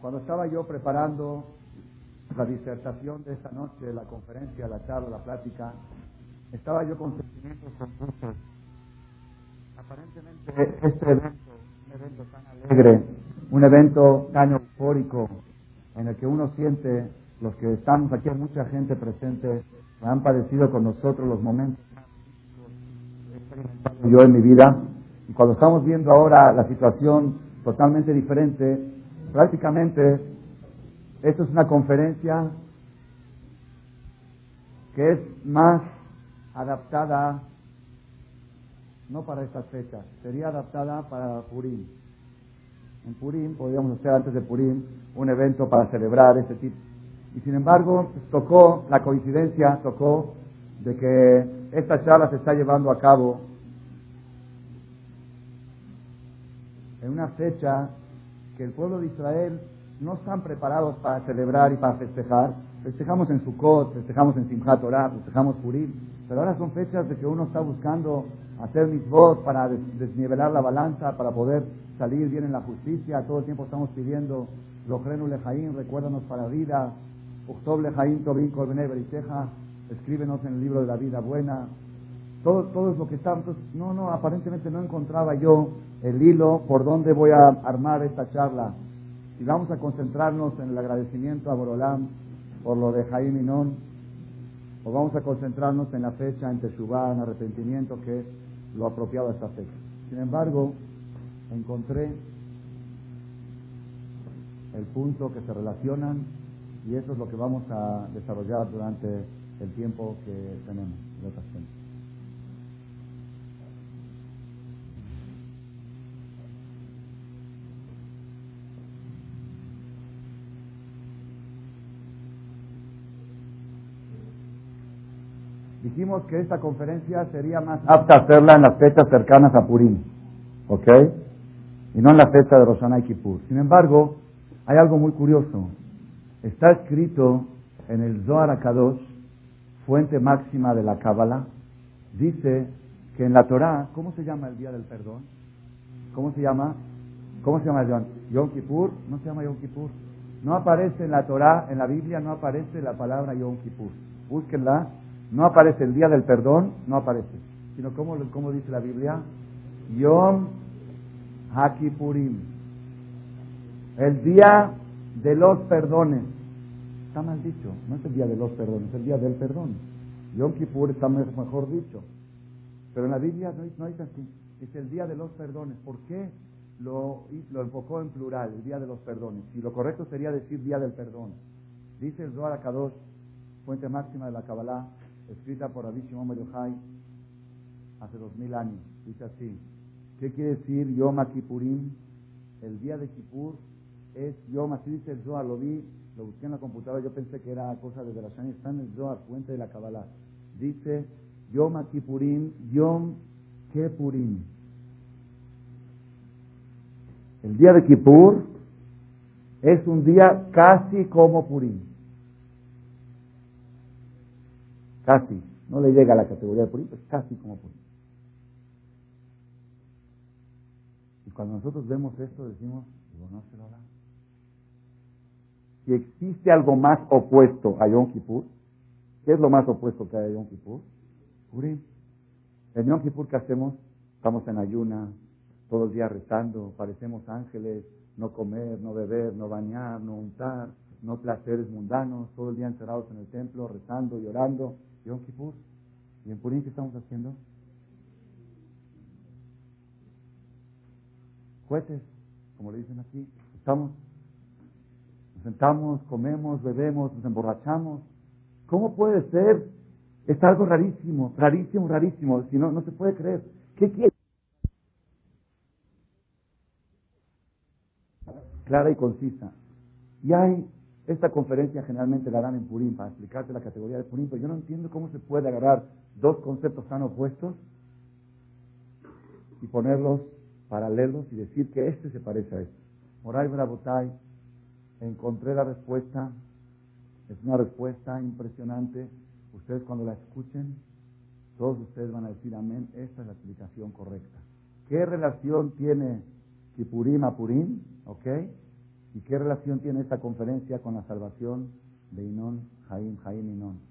Cuando estaba yo preparando la disertación de esta noche, la conferencia, la charla, la plática, estaba yo con sentimientos confusos. Aparentemente este evento, un evento tan alegre, un evento tan eufórico, en el que uno siente, los que estamos aquí, mucha gente presente, han padecido con nosotros los momentos yo en mi vida, y cuando estamos viendo ahora la situación totalmente diferente, prácticamente esto es una conferencia que es más adaptada, no para estas fechas, sería adaptada para Purim. En Purim, podríamos hacer antes de Purim un evento para celebrar ese tipo. Y sin embargo, pues, tocó, la coincidencia tocó de que esta charla se está llevando a cabo en una fecha que el pueblo de Israel no están preparados para celebrar y para festejar. Festejamos en Sukkot, festejamos en Simchat Torah, festejamos Purim, pero ahora son fechas de que uno está buscando hacer mitzvot para desnivelar la balanza, para poder salir bien en la justicia. Todo el tiempo estamos pidiendo Lojrenu Lejaín, recuérdanos para vida, Uchtob Lejaín, Tobin Kolbene Beriteja, escríbenos en el libro de la vida buena. Todo, todo es lo que está. No, no, aparentemente no encontraba yo el hilo por donde voy a armar esta charla. Y vamos a concentrarnos en el agradecimiento a Borolam por lo de Jaime Inón, o vamos a concentrarnos en la fecha en Teshuvah, en arrepentimiento, que es lo apropiado a esta fecha. Sin embargo, encontré el punto que se relacionan y eso es lo que vamos a desarrollar durante el tiempo que tenemos Dijimos que esta conferencia sería más apta hacerla en las fechas cercanas a Purim, ¿ok? Y no en la fecha de Rosana y Kippur. Sin embargo, hay algo muy curioso. Está escrito en el Zohar Akadosh, fuente máxima de la Kabbalah, dice que en la Torah, ¿cómo se llama el día del perdón? ¿Cómo se llama? ¿Cómo se llama Yom? Yom Kippur? No se llama Yom Kippur. No aparece en la Torah, en la Biblia no aparece la palabra Yom Kippur. Búsquenla no aparece el día del perdón, no aparece. Sino como, dice la Biblia, Yom Hakipurim. El día de los perdones. Está mal dicho, no es el día de los perdones, es el día del perdón. Yom Kippur está mejor dicho. Pero en la Biblia no, no es así. Es el día de los perdones. ¿Por qué lo, enfocó en plural, el día de los perdones? Y lo correcto sería decir día del perdón. Dice el Zohar Akadosh, fuente máxima de la Kabbalah, escrita por Rabbi Shimon hace dos mil años. Dice así, ¿qué quiere decir Yom Kippurim? El día de Kippur es Yom, así dice el Zohar, lo vi, lo busqué en la computadora, yo pensé que era cosa de Berashani, está en el Zohar, fuente de la Kabbalah. Dice Yom Kippurim, Yom Kepurim. El día de Kippur es un día casi como Purim. Casi. No le llega a la categoría de Purim, es casi como Purim. Y cuando nosotros vemos esto, decimos, no se lo. Si existe algo más opuesto a Yom Kippur, ¿qué es lo más opuesto que hay a Yom Kippur? Purim. En Yom Kippur, ¿qué hacemos? Estamos en ayuna, todos los días rezando, parecemos ángeles, no comer, no beber, no bañar, no untar, no placeres mundanos, todo el día encerrados en el templo, rezando y orando. Yom Kippur. ¿Y en Purim qué estamos haciendo? Jueces, como le dicen aquí. Estamos, nos sentamos, comemos, bebemos, nos emborrachamos. ¿Cómo puede ser? Es algo rarísimo, rarísimo, rarísimo. Si no, no se puede creer. ¿Qué quiere? Clara y concisa. Y hay esta conferencia generalmente la dan en Purim para explicarte la categoría de Purim, pero yo no entiendo cómo se puede agarrar dos conceptos tan opuestos y ponerlos paralelos y decir que este se parece a este. Moray Brabotay, encontré la respuesta, es una respuesta impresionante. Ustedes cuando la escuchen, todos ustedes van a decir amén, esta es la explicación correcta. ¿Qué relación tiene Kipurim a Purim, ¿ok? ¿Y qué relación tiene esta conferencia con la salvación de Inón, Jaim, Jaim, Inón?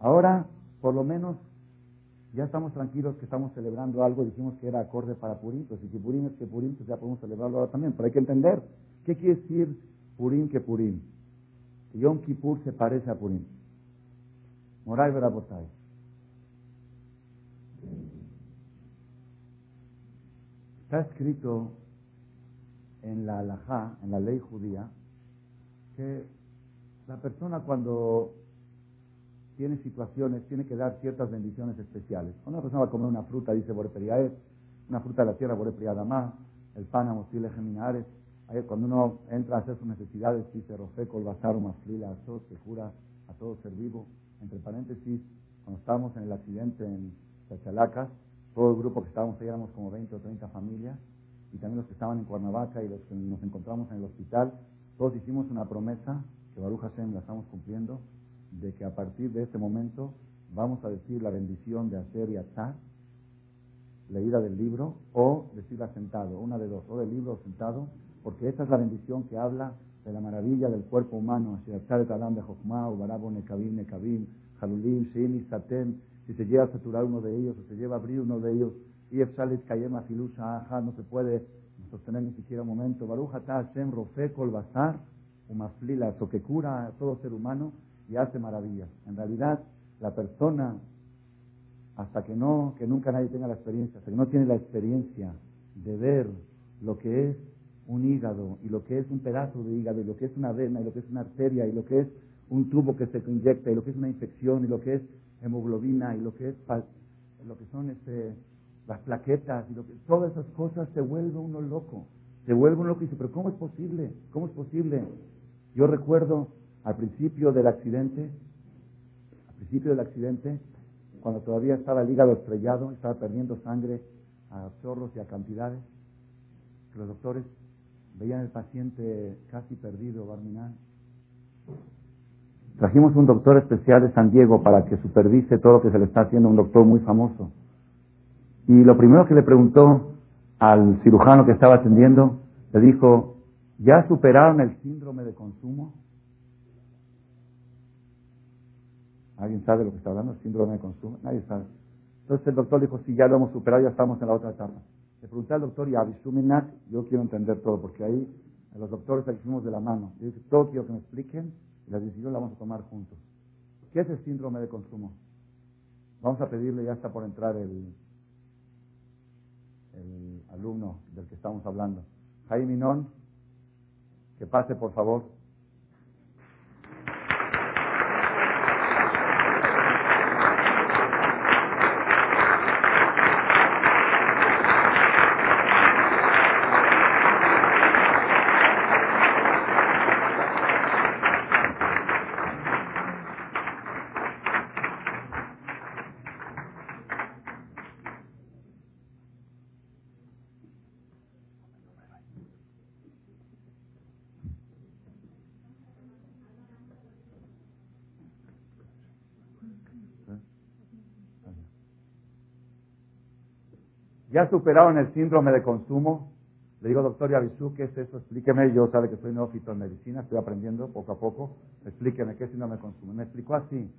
Ahora, por lo menos, ya estamos tranquilos que estamos celebrando algo, dijimos que era acorde para Purim, pues si Kipurim es que Purim, pues ya podemos celebrarlo ahora también, pero hay que entender, ¿qué quiere decir Purim que Purim? Yom Kippur se parece a Purim. Moray Verabotay. Está escrito en la halajá, en la ley judía, que la persona cuando tiene situaciones tiene que dar ciertas bendiciones especiales. Cuando una persona va a comer una fruta, dice Borepriaet, una fruta de la tierra, Borepriadamá, el pan amosile geminares. Cuando uno entra a hacer sus necesidades, dice Rofeco, el bazar, Azot, se jura a todo ser vivo. Entre paréntesis, cuando estábamos en el accidente en Chachalacas, todo el grupo que estábamos ahí éramos como 20 o 30 familias, y también los que estaban en Cuernavaca y los que nos encontramos en el hospital, todos hicimos una promesa, que Baruch Hashem la estamos cumpliendo, de que a partir de este momento vamos a decir la bendición de hacer y atar, leída del libro, o decirla sentado, una de dos, o del libro o sentado, porque esta es la bendición que habla de la maravilla del cuerpo humano, si se llega a saturar uno de ellos o se lleva a abrir uno de ellos, y Filusha no se puede sostener ni siquiera un momento. Baruch Hashem Rofekol Basar, Umaflila, eso que cura a todo ser humano y hace maravillas. En realidad, la persona, hasta que no, que nunca nadie tenga la experiencia, hasta que no tiene la experiencia de ver lo que es un hígado y lo que es un pedazo de hígado y lo que es una vena y lo que es una arteria y lo que es un tubo que se inyecta y lo que es una infección y lo que es hemoglobina y lo que es lo que son este, las plaquetas y lo que, todas esas cosas se vuelve uno loco, se vuelve uno loco y dice, pero ¿cómo es posible? ¿Cómo es posible? Yo recuerdo al principio del accidente, al principio del accidente, cuando todavía estaba el hígado estrellado, estaba perdiendo sangre a chorros y a cantidades, que los doctores veían al paciente casi perdido, Barminal. Trajimos un doctor especial de San Diego para que supervise todo lo que se le está haciendo, un doctor muy famoso. Y lo primero que le preguntó al cirujano que estaba atendiendo, le dijo, ¿ya superaron el síndrome de consumo? ¿Alguien sabe lo que está hablando? ¿El síndrome de consumo? Nadie sabe. Entonces el doctor dijo, sí, ya lo hemos superado, ya estamos en la otra etapa. Le pregunté al doctor y a yo quiero entender todo, porque ahí los doctores aquí fuimos de la mano. Yo dije, todo quiero que me expliquen y la decisión la vamos a tomar juntos. ¿Qué es el síndrome de consumo? Vamos a pedirle, ya está por entrar el, el alumno del que estamos hablando. Jaime Minón, que pase por favor. ¿Ya superaron el síndrome de consumo? Le digo, doctor Yavisú, ¿qué es eso? Explíqueme. Yo sabe que soy neófito en medicina, estoy aprendiendo poco a poco. Explíqueme qué síndrome de consumo. Me explicó así.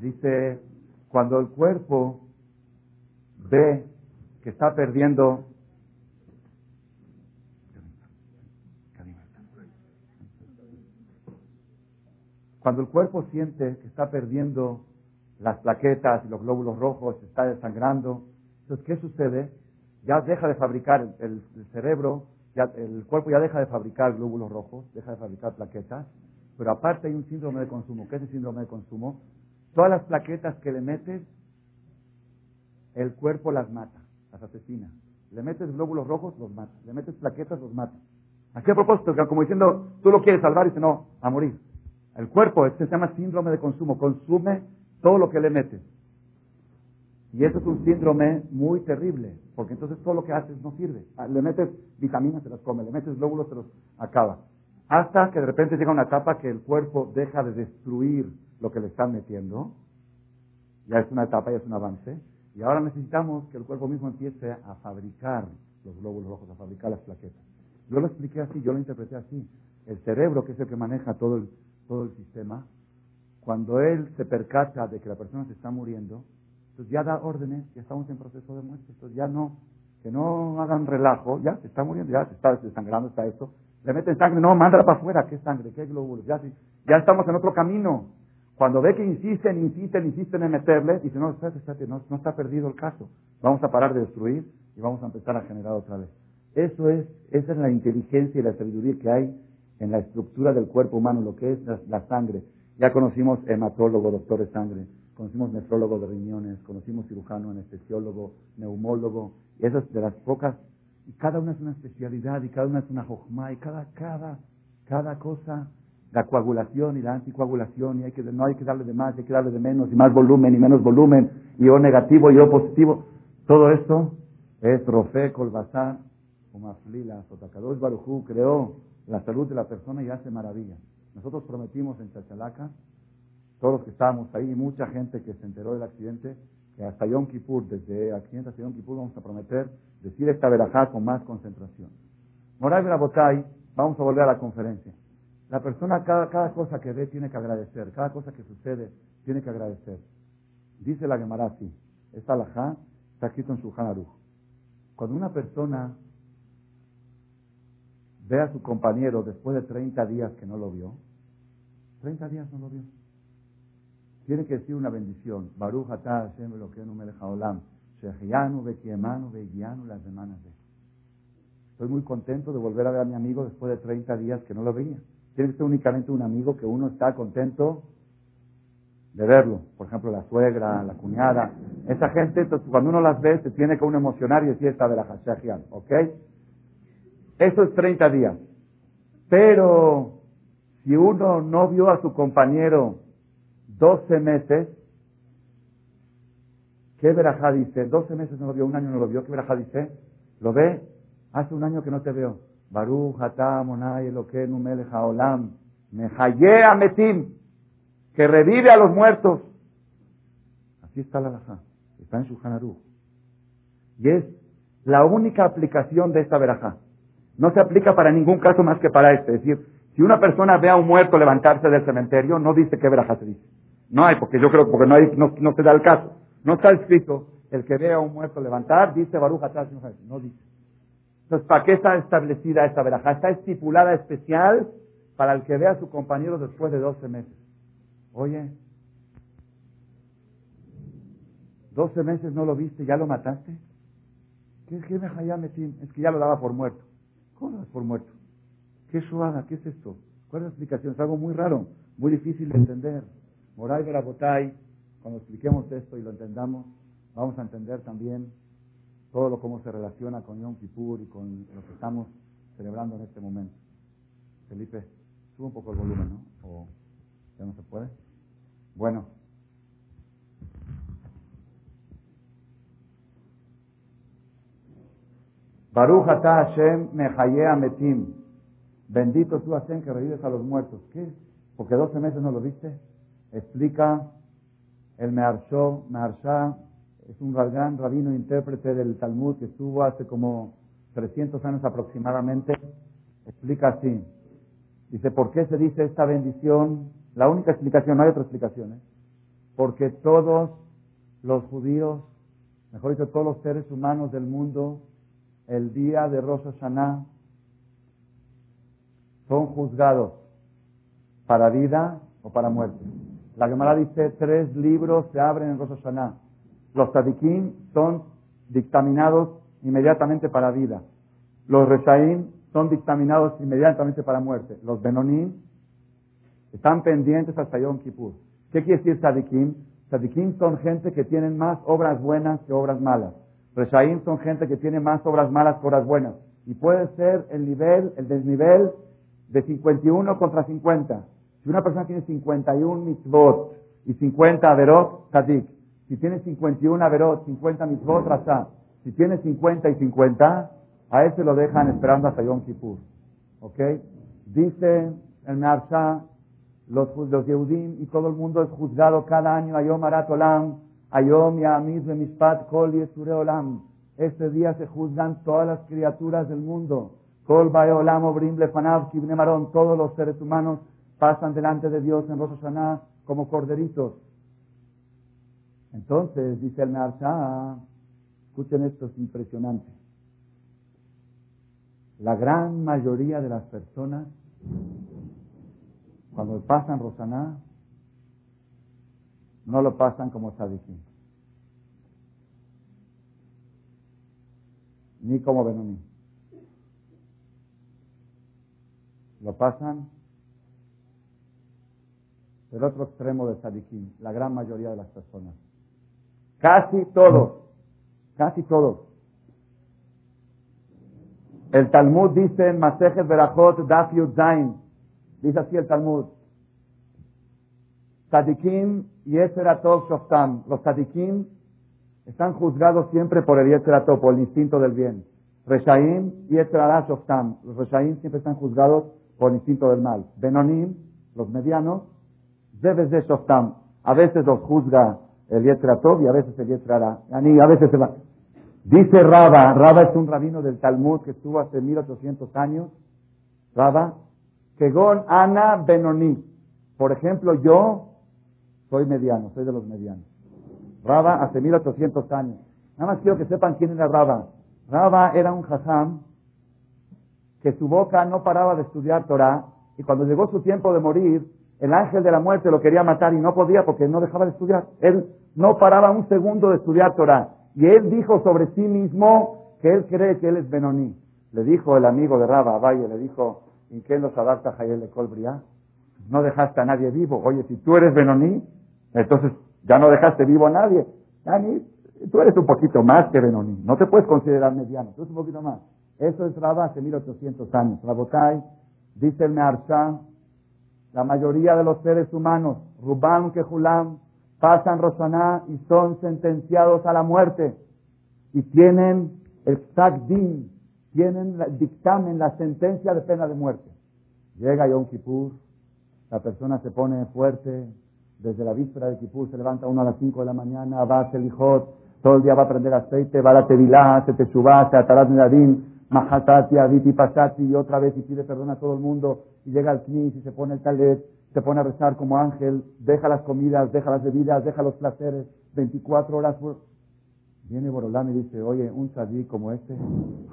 Dice, cuando el cuerpo ve que está perdiendo Cuando el cuerpo siente que está perdiendo las plaquetas y los glóbulos rojos, está desangrando, entonces, ¿qué sucede? Ya deja de fabricar el, cerebro, ya, el cuerpo ya deja de fabricar glóbulos rojos, deja de fabricar plaquetas, pero aparte hay un síndrome de consumo. ¿Qué es el síndrome de consumo? Todas las plaquetas que le metes, el cuerpo las mata, las asesina. Le metes glóbulos rojos, los mata. Le metes plaquetas, los mata. Así a propósito, como diciendo, tú lo quieres salvar y dice, no, a morir. El cuerpo, este se llama síndrome de consumo, consume todo lo que le metes. Y eso es un síndrome muy terrible, porque entonces todo lo que haces no sirve. Ah, le metes vitaminas, se las come, le metes glóbulos, se los acaba. Hasta que de repente llega una etapa que el cuerpo deja de destruir lo que le están metiendo. Ya es una etapa, ya es un avance. Y ahora necesitamos que el cuerpo mismo empiece a fabricar los glóbulos rojos, a fabricar las plaquetas. Yo lo expliqué así, yo lo interpreté así. El cerebro, que es el que maneja todo el, todo el sistema, cuando él se percata de que la persona se está muriendo, entonces ya da órdenes, ya estamos en proceso de muerte, entonces ya no, que no hagan relajo, ya se está muriendo, ya se está desangrando, está esto, le meten sangre, no, mándala para afuera, ¿qué sangre? ¿Qué glóbulos? Ya, ya estamos en otro camino. Cuando ve que insisten, insisten, insisten en meterle, dice, no, espérate, espérate, no, no está perdido el caso. Vamos a parar de destruir y vamos a empezar a generar otra vez. Eso es, esa es la inteligencia y la sabiduría que hay en la estructura del cuerpo humano, lo que es la, sangre. Ya conocimos hematólogo, doctor de sangre, conocimos nefrólogo de riñones, conocimos cirujano, anestesiólogo, neumólogo, y esas de las pocas, y cada una es una especialidad, y cada una es una jojma, y cada, cada, cada cosa, la coagulación y la anticoagulación, y hay que, no hay que darle de más, hay que darle de menos, y más volumen y menos volumen, y O negativo y O positivo, todo esto es Rofe, Colbazar, Umaflila, Sotakadosh Barujú creó la salud de la persona y hace maravilla. Nosotros prometimos en Chachalaca, todos los que estábamos ahí mucha gente que se enteró del accidente, que hasta Yom Kippur, desde accidente hasta Yom Kippur, vamos a prometer decir esta verajá con más concentración. Moray Botay, vamos a volver a la conferencia. La persona, cada, cada cosa que ve, tiene que agradecer. Cada cosa que sucede, tiene que agradecer. Dice la Gemara así. Esta alajá está escrito en su Hanaruj. Cuando una persona ve a su compañero después de 30 días que no lo vio, 30 días no lo vio, tiene que decir una bendición. Baruch atah Hashem lo que no me deja olam. Shehianu, Bekiemanu, Begianu, las semanas de. Estoy muy contento de volver a ver a mi amigo después de 30 días que no lo veía. Tiene que ser únicamente un amigo que uno está contento de verlo. Por ejemplo, la suegra, la cuñada. Esa gente, cuando uno las ve, se tiene que uno emocionar y decir esta de la Hashehian. ¿Ok? Eso es 30 días. Pero si uno no vio a su compañero 12 meses, ¿qué verajá dice? 12 meses no lo vio, un año no lo vio, ¿qué verajá dice? ¿Lo ve? Hace un año que no te veo. Baruch, Hatá, Monay, Eloquenu, Melech, Haolam, Mehaye Ametim, que revive a los muertos. Así está la verajá, está en su Y es la única aplicación de esta verajá. No se aplica para ningún caso más que para este. Es decir, si una persona ve a un muerto levantarse del cementerio, no dice qué verajá se dice. No hay, porque yo creo, porque no, hay, no, no se da el caso. No está escrito, el que ve a un muerto levantar, dice Baruch atrás, no dice. Entonces, ¿para qué está establecida esta verajá? Está estipulada especial para el que ve a su compañero después de 12 meses. Oye, 12 meses no lo viste, ¿ya lo mataste? ¿Qué es que Es que ya lo daba por muerto. ¿Cómo lo por muerto? ¿Qué es suada? ¿Qué es esto? ¿Cuál es la explicación? Es algo muy raro, muy difícil de entender. Moray Verabotay, cuando expliquemos esto y lo entendamos, vamos a entender también todo lo cómo se relaciona con Yom Kippur y con lo que estamos celebrando en este momento. Felipe, sube un poco el volumen, ¿no? ¿O ya no se puede? Bueno. Baruch atah Hashem mehaye ametim. Bendito tú Hashem que revives a los muertos. ¿Qué? Porque 12 meses no lo viste explica el Meharsho, Meharsha, es un gran rabino intérprete del Talmud que estuvo hace como 300 años aproximadamente, explica así. Dice, ¿por qué se dice esta bendición? La única explicación, no hay otra explicación, ¿eh? porque todos los judíos, mejor dicho, todos los seres humanos del mundo, el día de Rosh Hashanah, son juzgados para vida o para muerte. La Gemara dice, tres libros se abren en Rosh Hashanah. Los tzadikim son dictaminados inmediatamente para vida. Los reshaim son dictaminados inmediatamente para muerte. Los benonim están pendientes hasta Yom Kippur. ¿Qué quiere decir tzadikim? Tzadikim son gente que tienen más obras buenas que obras malas. Reshaim son gente que tiene más obras malas que obras buenas. Y puede ser el nivel, el desnivel de 51 contra 50. Si una persona tiene 51 mitzvot y 50 averot, tzadik. Si tiene 51 averot, 50 mitzvot, rasha. Si tiene 50 y 50, a ese lo dejan esperando hasta Yom Kippur. ¿Ok? Dice el Mearsha, los, los Yehudim y todo el mundo es juzgado cada año, Ayom Arat Olam, Ayom Yamiz Mishpat Kol Yesure Olam. Este día se juzgan todas las criaturas del mundo. Kol Baeolam Brim Lefanav Kibnemaron, todos los seres humanos pasan delante de Dios en Rosh como corderitos. Entonces, dice el Narsha, escuchen esto, es impresionante. La gran mayoría de las personas, cuando pasan Rosaná, no lo pasan como Sadikim. Ni como Benoní. Lo pasan del otro extremo de Sadikim, la gran mayoría de las personas. Casi todos, casi todos. El Talmud dice en Masejet Berachot Daf Zain, dice así el Talmud, Sadikim y Eseratov Shoftam. Los Sadikim están juzgados siempre por el Yeseratov, por el instinto del bien. Reshaim y Eserat Shoftam. Los Reshaim siempre están juzgados por el instinto del mal. Benonim, los medianos, debes de Shoftam. A veces los juzga el Yeseratov y a veces el Yeserara. A veces se va. Dice Raba, Raba es un rabino del Talmud que estuvo hace 1800 años. Raba, Kegon Ana Benoni. Por ejemplo, yo soy mediano, soy de los medianos. Raba hace 1800 años. Nada más quiero que sepan quién era Raba. Raba era un jajam que su boca no paraba de estudiar Torah y cuando llegó su tiempo de morir, el ángel de la muerte lo quería matar y no podía porque no dejaba de estudiar. Él no paraba un segundo de estudiar Torah. Y él dijo sobre sí mismo que él cree que él es Benoní. Le dijo el amigo de Raba, Valle, le dijo, ¿en qué nos adapta Jayel de Colbria? No dejaste a nadie vivo. Oye, si tú eres Benoní, entonces, ya no dejaste vivo a nadie. tú eres un poquito más que Benoni. No te puedes considerar mediano. Tú eres un poquito más. Eso es Rabba hace 1800 años. Rabotai, dice el Meharsha, la mayoría de los seres humanos, Rubán, Kehulam, pasan Rosaná y son sentenciados a la muerte. Y tienen el Din, tienen el dictamen, la sentencia de pena de muerte. Llega Yom Kippur, la persona se pone fuerte, desde la víspera de Kipur se levanta uno a las 5 de la mañana, va a Selijot, todo el día va a prender aceite, va a la Tevilá, se Teshuvah, se Atarat Nedadim, Mahatati, Aditi Pasati, y otra vez y pide perdón a todo el mundo, y llega al Knis y se pone el talet, se pone a rezar como ángel, deja las comidas, deja las bebidas, deja los placeres, 24 horas. Viene Borolán y dice, oye, un sadí como este,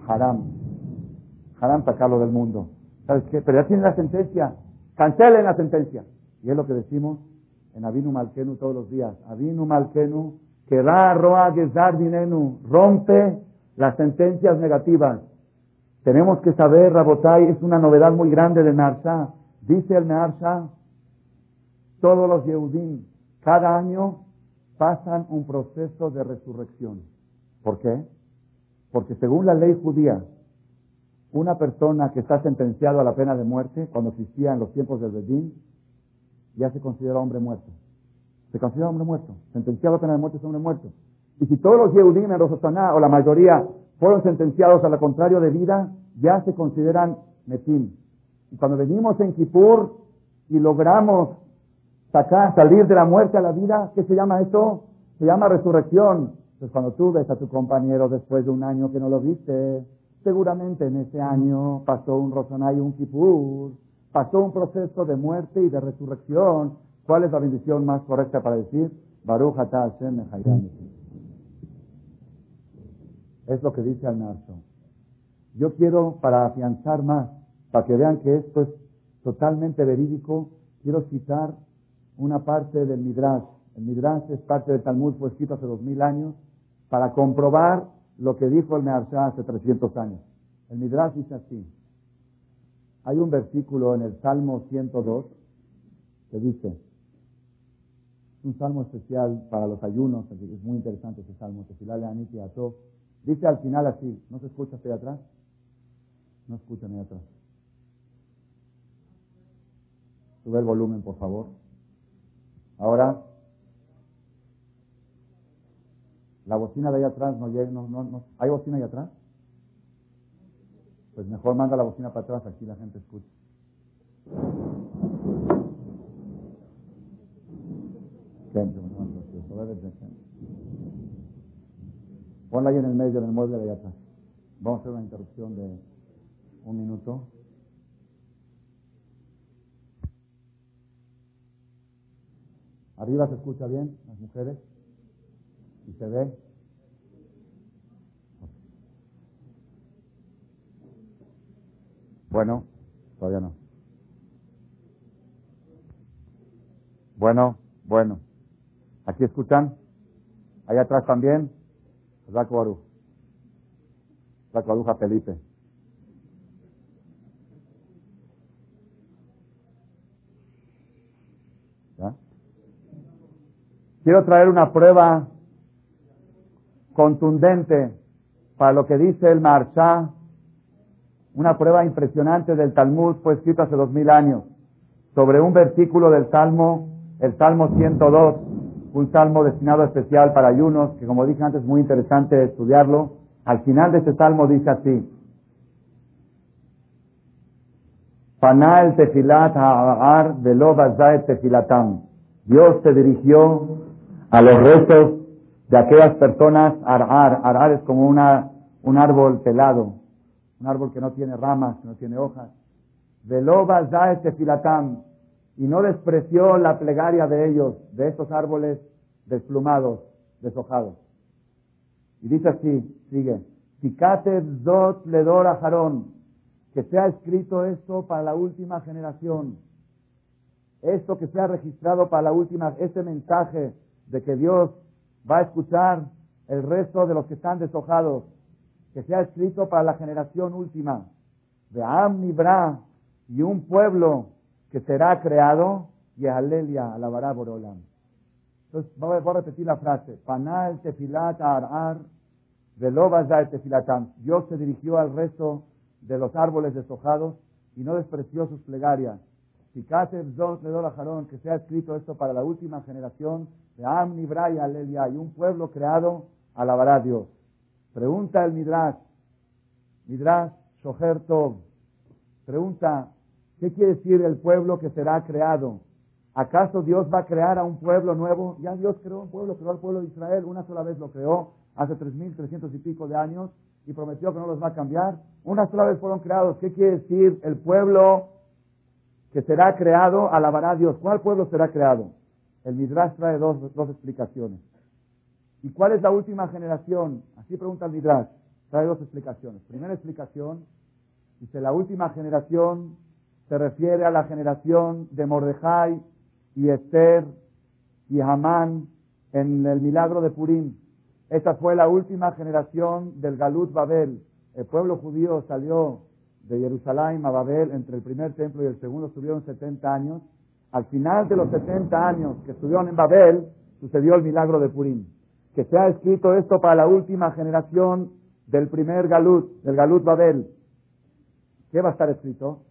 haram, haram sacarlo del mundo. ¿Sabes qué? Pero ya tiene la sentencia, cancelen la sentencia. Y es lo que decimos, en Avinu Malkenu todos los días. Avinu Malkenu, que roa gezar dinenu, rompe las sentencias negativas. Tenemos que saber, Rabotai, es una novedad muy grande de Narsha. Dice el Narsha, todos los Yehudim, cada año pasan un proceso de resurrección. ¿Por qué? Porque según la ley judía, una persona que está sentenciado a la pena de muerte, cuando existía en los tiempos del Bedín, ya se considera hombre muerto. Se considera hombre muerto. Sentenciado a pena de muerte es hombre muerto. Y si todos los Yehudim en Rosotaná, o la mayoría, fueron sentenciados a lo contrario de vida, ya se consideran Metim. Y cuando venimos en Kippur y logramos sacar, salir de la muerte a la vida, ¿qué se llama eso? Se llama resurrección. Pues cuando tú ves a tu compañero después de un año que no lo viste, seguramente en ese año pasó un Rosoná y un Kippur pasó un proceso de muerte y de resurrección. ¿Cuál es la bendición más correcta para decir? Baruch Hashem Es lo que dice al Narso. Yo quiero, para afianzar más, para que vean que esto es totalmente verídico, quiero citar una parte del Midrash. El Midrash es parte del Talmud, fue escrito hace dos mil años, para comprobar lo que dijo el Meharsha hace 300 años. El Midrash dice así. Hay un versículo en el Salmo 102 que dice, un salmo especial para los ayunos, es muy interesante ese salmo, Dice al final así, ¿no se escucha hacia atrás? No escuchan ahí atrás. Sube el volumen, por favor. Ahora, la bocina de ahí atrás no llega, no, no, no. ¿Hay bocina ahí atrás? Pues mejor manda la bocina para atrás, aquí la gente escucha. Ponla ahí en el medio del mueble de allá atrás. Vamos a hacer una interrupción de un minuto. Arriba se escucha bien, las mujeres. ¿Y se ve? Bueno, todavía no. Bueno, bueno. ¿Aquí escuchan? Allá atrás también. Baruja. Raco Felipe. Quiero traer una prueba contundente para lo que dice el Marchá, una prueba impresionante del Talmud, fue escrito hace dos mil años, sobre un versículo del Salmo, el Salmo 102, un salmo destinado especial para ayunos, que como dije antes es muy interesante estudiarlo. Al final de este salmo dice así, Panal tefilat ha'ar tefilatam. Dios se dirigió a los restos de aquellas personas, arar, arar es como una, un árbol pelado, un árbol que no tiene ramas, que no tiene hojas. Velo tefilatam y no despreció la plegaria de ellos, de estos árboles desplumados, deshojados. Y dice así, sigue, Dot Ledor Jarón, que sea escrito esto para la última generación, esto que sea registrado para la última, este mensaje de que Dios va a escuchar el resto de los que están deshojados, que sea escrito para la generación última, de Am Nibra y un pueblo que será creado y alelia alabará Borolam. Entonces, voy a repetir la frase. Panal tefilat arar tefilatam. Dios se dirigió al resto de los árboles deshojados y no despreció sus plegarias. Si dos le jarón, que sea escrito esto para la última generación de Amni, y Alelia, y un pueblo creado alabará a Dios. Pregunta el Midrash, Midrash Shoher Tov, pregunta, ¿Qué quiere decir el pueblo que será creado? ¿Acaso Dios va a crear a un pueblo nuevo? Ya Dios creó un pueblo, creó al pueblo de Israel, una sola vez lo creó, hace tres mil trescientos y pico de años, y prometió que no los va a cambiar. Una sola vez fueron creados. ¿Qué quiere decir el pueblo que será creado? Alabará a Dios. ¿Cuál pueblo será creado? El Midrash trae dos, dos explicaciones. ¿Y cuál es la última generación? Así pregunta el Midrash. Trae dos explicaciones. Primera explicación, dice la última generación se refiere a la generación de Mordejai y Esther y Hamán en el milagro de Purim. Esta fue la última generación del Galut Babel. El pueblo judío salió de Jerusalén a Babel entre el primer templo y el segundo, estuvieron 70 años. Al final de los 70 años que estuvieron en Babel, sucedió el milagro de Purim. Que se ha escrito esto para la última generación del primer Galut, del Galut Babel. ¿Qué va a estar escrito?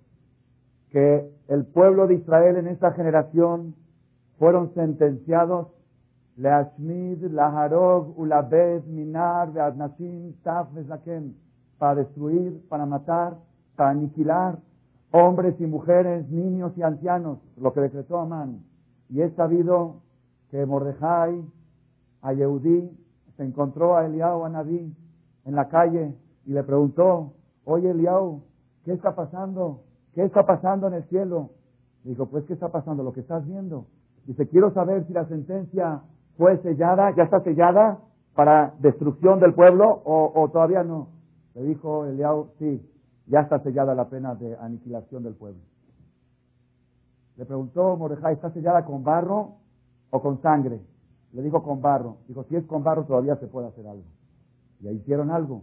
Que el pueblo de Israel en esta generación fueron sentenciados Leashmid, Laharog, Ulabed, Minar, Beadnashim, Taf, para destruir, para matar, para aniquilar hombres y mujeres, niños y ancianos, lo que decretó Amán. Y es sabido que Mordejai, a Yehudí, se encontró a Eliao Anabí en la calle y le preguntó, oye Eliao, ¿qué está pasando? ¿Qué está pasando en el cielo? Dijo, pues, ¿qué está pasando? Lo que estás viendo. Dice, quiero saber si la sentencia fue sellada, ya está sellada para destrucción del pueblo o, todavía no. Le dijo Eliao, sí, ya está sellada la pena de aniquilación del pueblo. Le preguntó Mordejai, ¿está sellada con barro o con sangre? Le dijo con barro. Dijo, si es con barro todavía se puede hacer algo. Y ahí hicieron algo.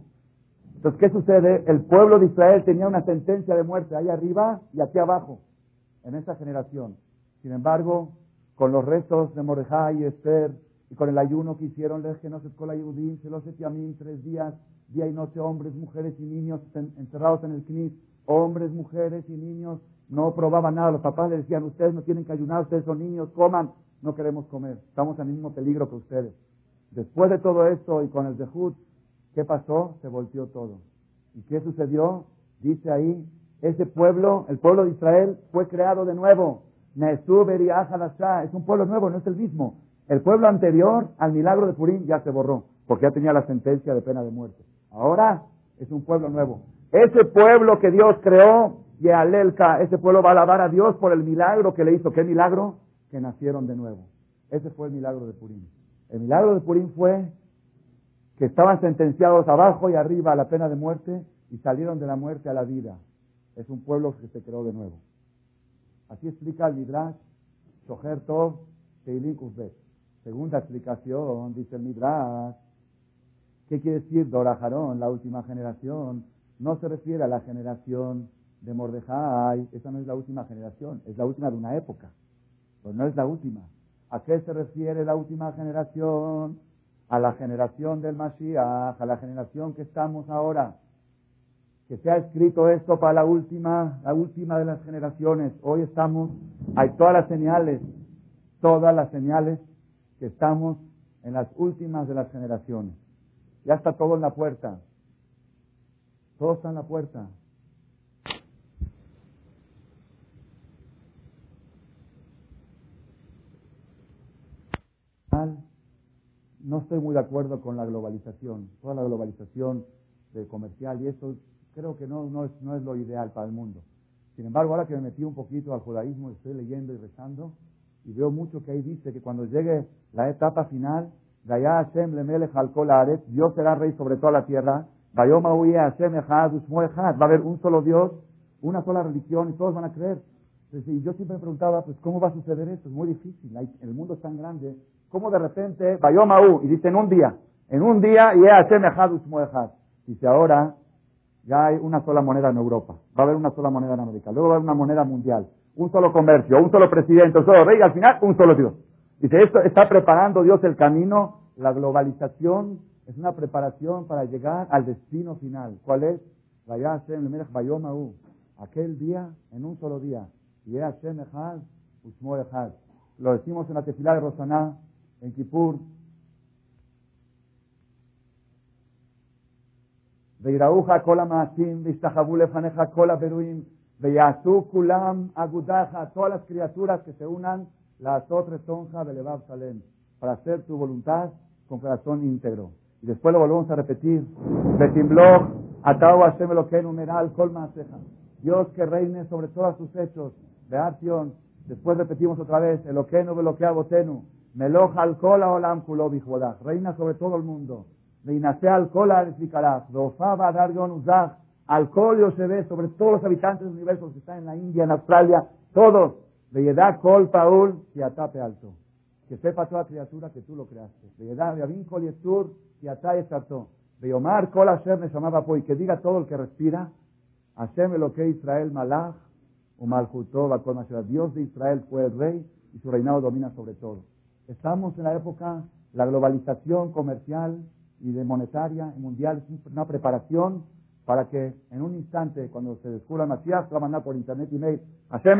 Entonces, ¿qué sucede? El pueblo de Israel tenía una sentencia de muerte ahí arriba y aquí abajo, en esa generación. Sin embargo, con los restos de Mordejai y Esther, y con el ayuno que hicieron, que no se escola Yehudim, se los tres días, día y noche, hombres, mujeres y niños encerrados en el knis, hombres, mujeres y niños, no probaban nada. Los papás les decían, ustedes no tienen que ayunar, ustedes son niños, coman, no queremos comer, estamos en el mismo peligro que ustedes. Después de todo esto y con el Zehut, ¿Qué pasó? Se volteó todo. ¿Y qué sucedió? Dice ahí, ese pueblo, el pueblo de Israel, fue creado de nuevo. Es un pueblo nuevo, no es el mismo. El pueblo anterior al milagro de Purim ya se borró. porque ya tenía la sentencia de pena de muerte. Ahora es un pueblo nuevo. Ese pueblo que Dios creó, y Alelka, ese pueblo va a alabar a Dios por el milagro que le hizo. ¿Qué milagro? Que nacieron de nuevo. Ese fue el milagro de Purim. El milagro de Purim fue que estaban sentenciados abajo y arriba a la pena de muerte y salieron de la muerte a la vida. Es un pueblo que se creó de nuevo. Así explica el Midrash, Shoher Tov, Teilim Segunda explicación, dice el Midrash. ¿Qué quiere decir Dora la última generación? No se refiere a la generación de Mordejai, esa no es la última generación, es la última de una época, pero no es la última. ¿A qué se refiere la última generación? A la generación del Mashiach, a la generación que estamos ahora. Que se ha escrito esto para la última, la última de las generaciones. Hoy estamos, hay todas las señales, todas las señales que estamos en las últimas de las generaciones. Ya está todo en la puerta. Todo está en la puerta. No estoy muy de acuerdo con la globalización, toda la globalización de comercial y eso creo que no, no, es, no es lo ideal para el mundo. Sin embargo, ahora que me metí un poquito al judaísmo, estoy leyendo y rezando y veo mucho que ahí dice que cuando llegue la etapa final, Dios será rey sobre toda la tierra, va a haber un solo Dios, una sola religión y todos van a creer. Y yo siempre me preguntaba, pues, ¿cómo va a suceder esto? Es muy difícil, el mundo es tan grande como de repente, Bayomaú, y dice en un día, en un día, y Dice ahora, ya hay una sola moneda en Europa, va a haber una sola moneda en América, luego va a haber una moneda mundial, un solo comercio, un solo presidente, un solo rey, y al final un solo Dios. Dice, esto está preparando Dios el camino, la globalización es una preparación para llegar al destino final. ¿Cuál es? Aquel día, en un solo día. Lo decimos en la tefilá de Rosaná, en Kippur. ויראוך כל המעשים, והשתחוו לפניך כל הבירואים, ויעשו כולם אגודך, todas las criaturas que se unan, la azot retonja belevav salem, para hacer tu voluntad con corazón íntegro. Y después lo volvemos a repetir, Betimloch, atao Hashem Elokeinu meral kol maaseja. Dios que reine sobre todos sus hechos, Beación, después repetimos otra vez, Elokeinu veloquea Meloja alcola olam kulo Reina sobre todo el mundo. Reinase alcola edificarás. Dofaba dargon uzach. Alcohol se ve sobre todos los habitantes del universo que están en la India, en Australia, todos. Veyedad kol paul y atape alto. Que sepa toda criatura que tú lo creaste. Veyedad yavin kol yesur y ataye estartó. Veyomar kol Hashem me llamaba y que diga todo el que respira. Hashem lo que Israel malach o malchutó Dios de Israel fue el rey y su reinado domina sobre todo. Estamos en la época, la globalización comercial y de monetaria y mundial es una preparación para que en un instante, cuando se descubra se va a mandar por internet y mail, Hashem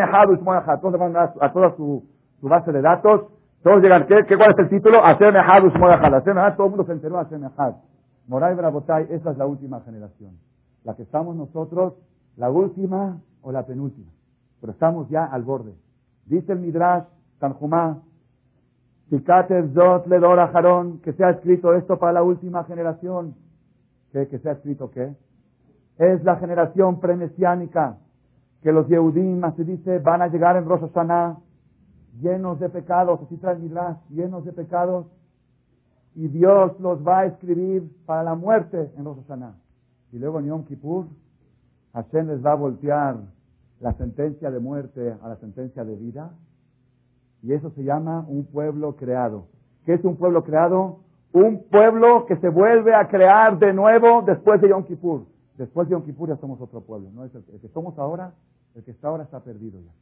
todos van a toda su, base de datos, todos llegan, ¿qué, qué cuál es el título? Hashem Hashem todo el mundo se enteró Hashem. Moray Brabotay, esa es la última generación. La que estamos nosotros, la última o la penúltima. Pero estamos ya al borde. Dice el Midrash, Tanjumá, que se ha escrito esto para la última generación. ¿Qué? ¿Que se ha escrito qué? Es la generación premesiánica, que los Yehudim, así dice, van a llegar en Rosh Hashanah llenos de pecados, así trae Midrash, llenos de pecados, y Dios los va a escribir para la muerte en Rosh Hashanah. Y luego en Yom Kippur, Hashem les va a voltear la sentencia de muerte a la sentencia de vida y eso se llama un pueblo creado. ¿Qué es un pueblo creado? Un pueblo que se vuelve a crear de nuevo después de Yom Kippur. Después de Yom Kippur ya somos otro pueblo. ¿no? Es el, que somos ahora, el que está ahora está perdido ya.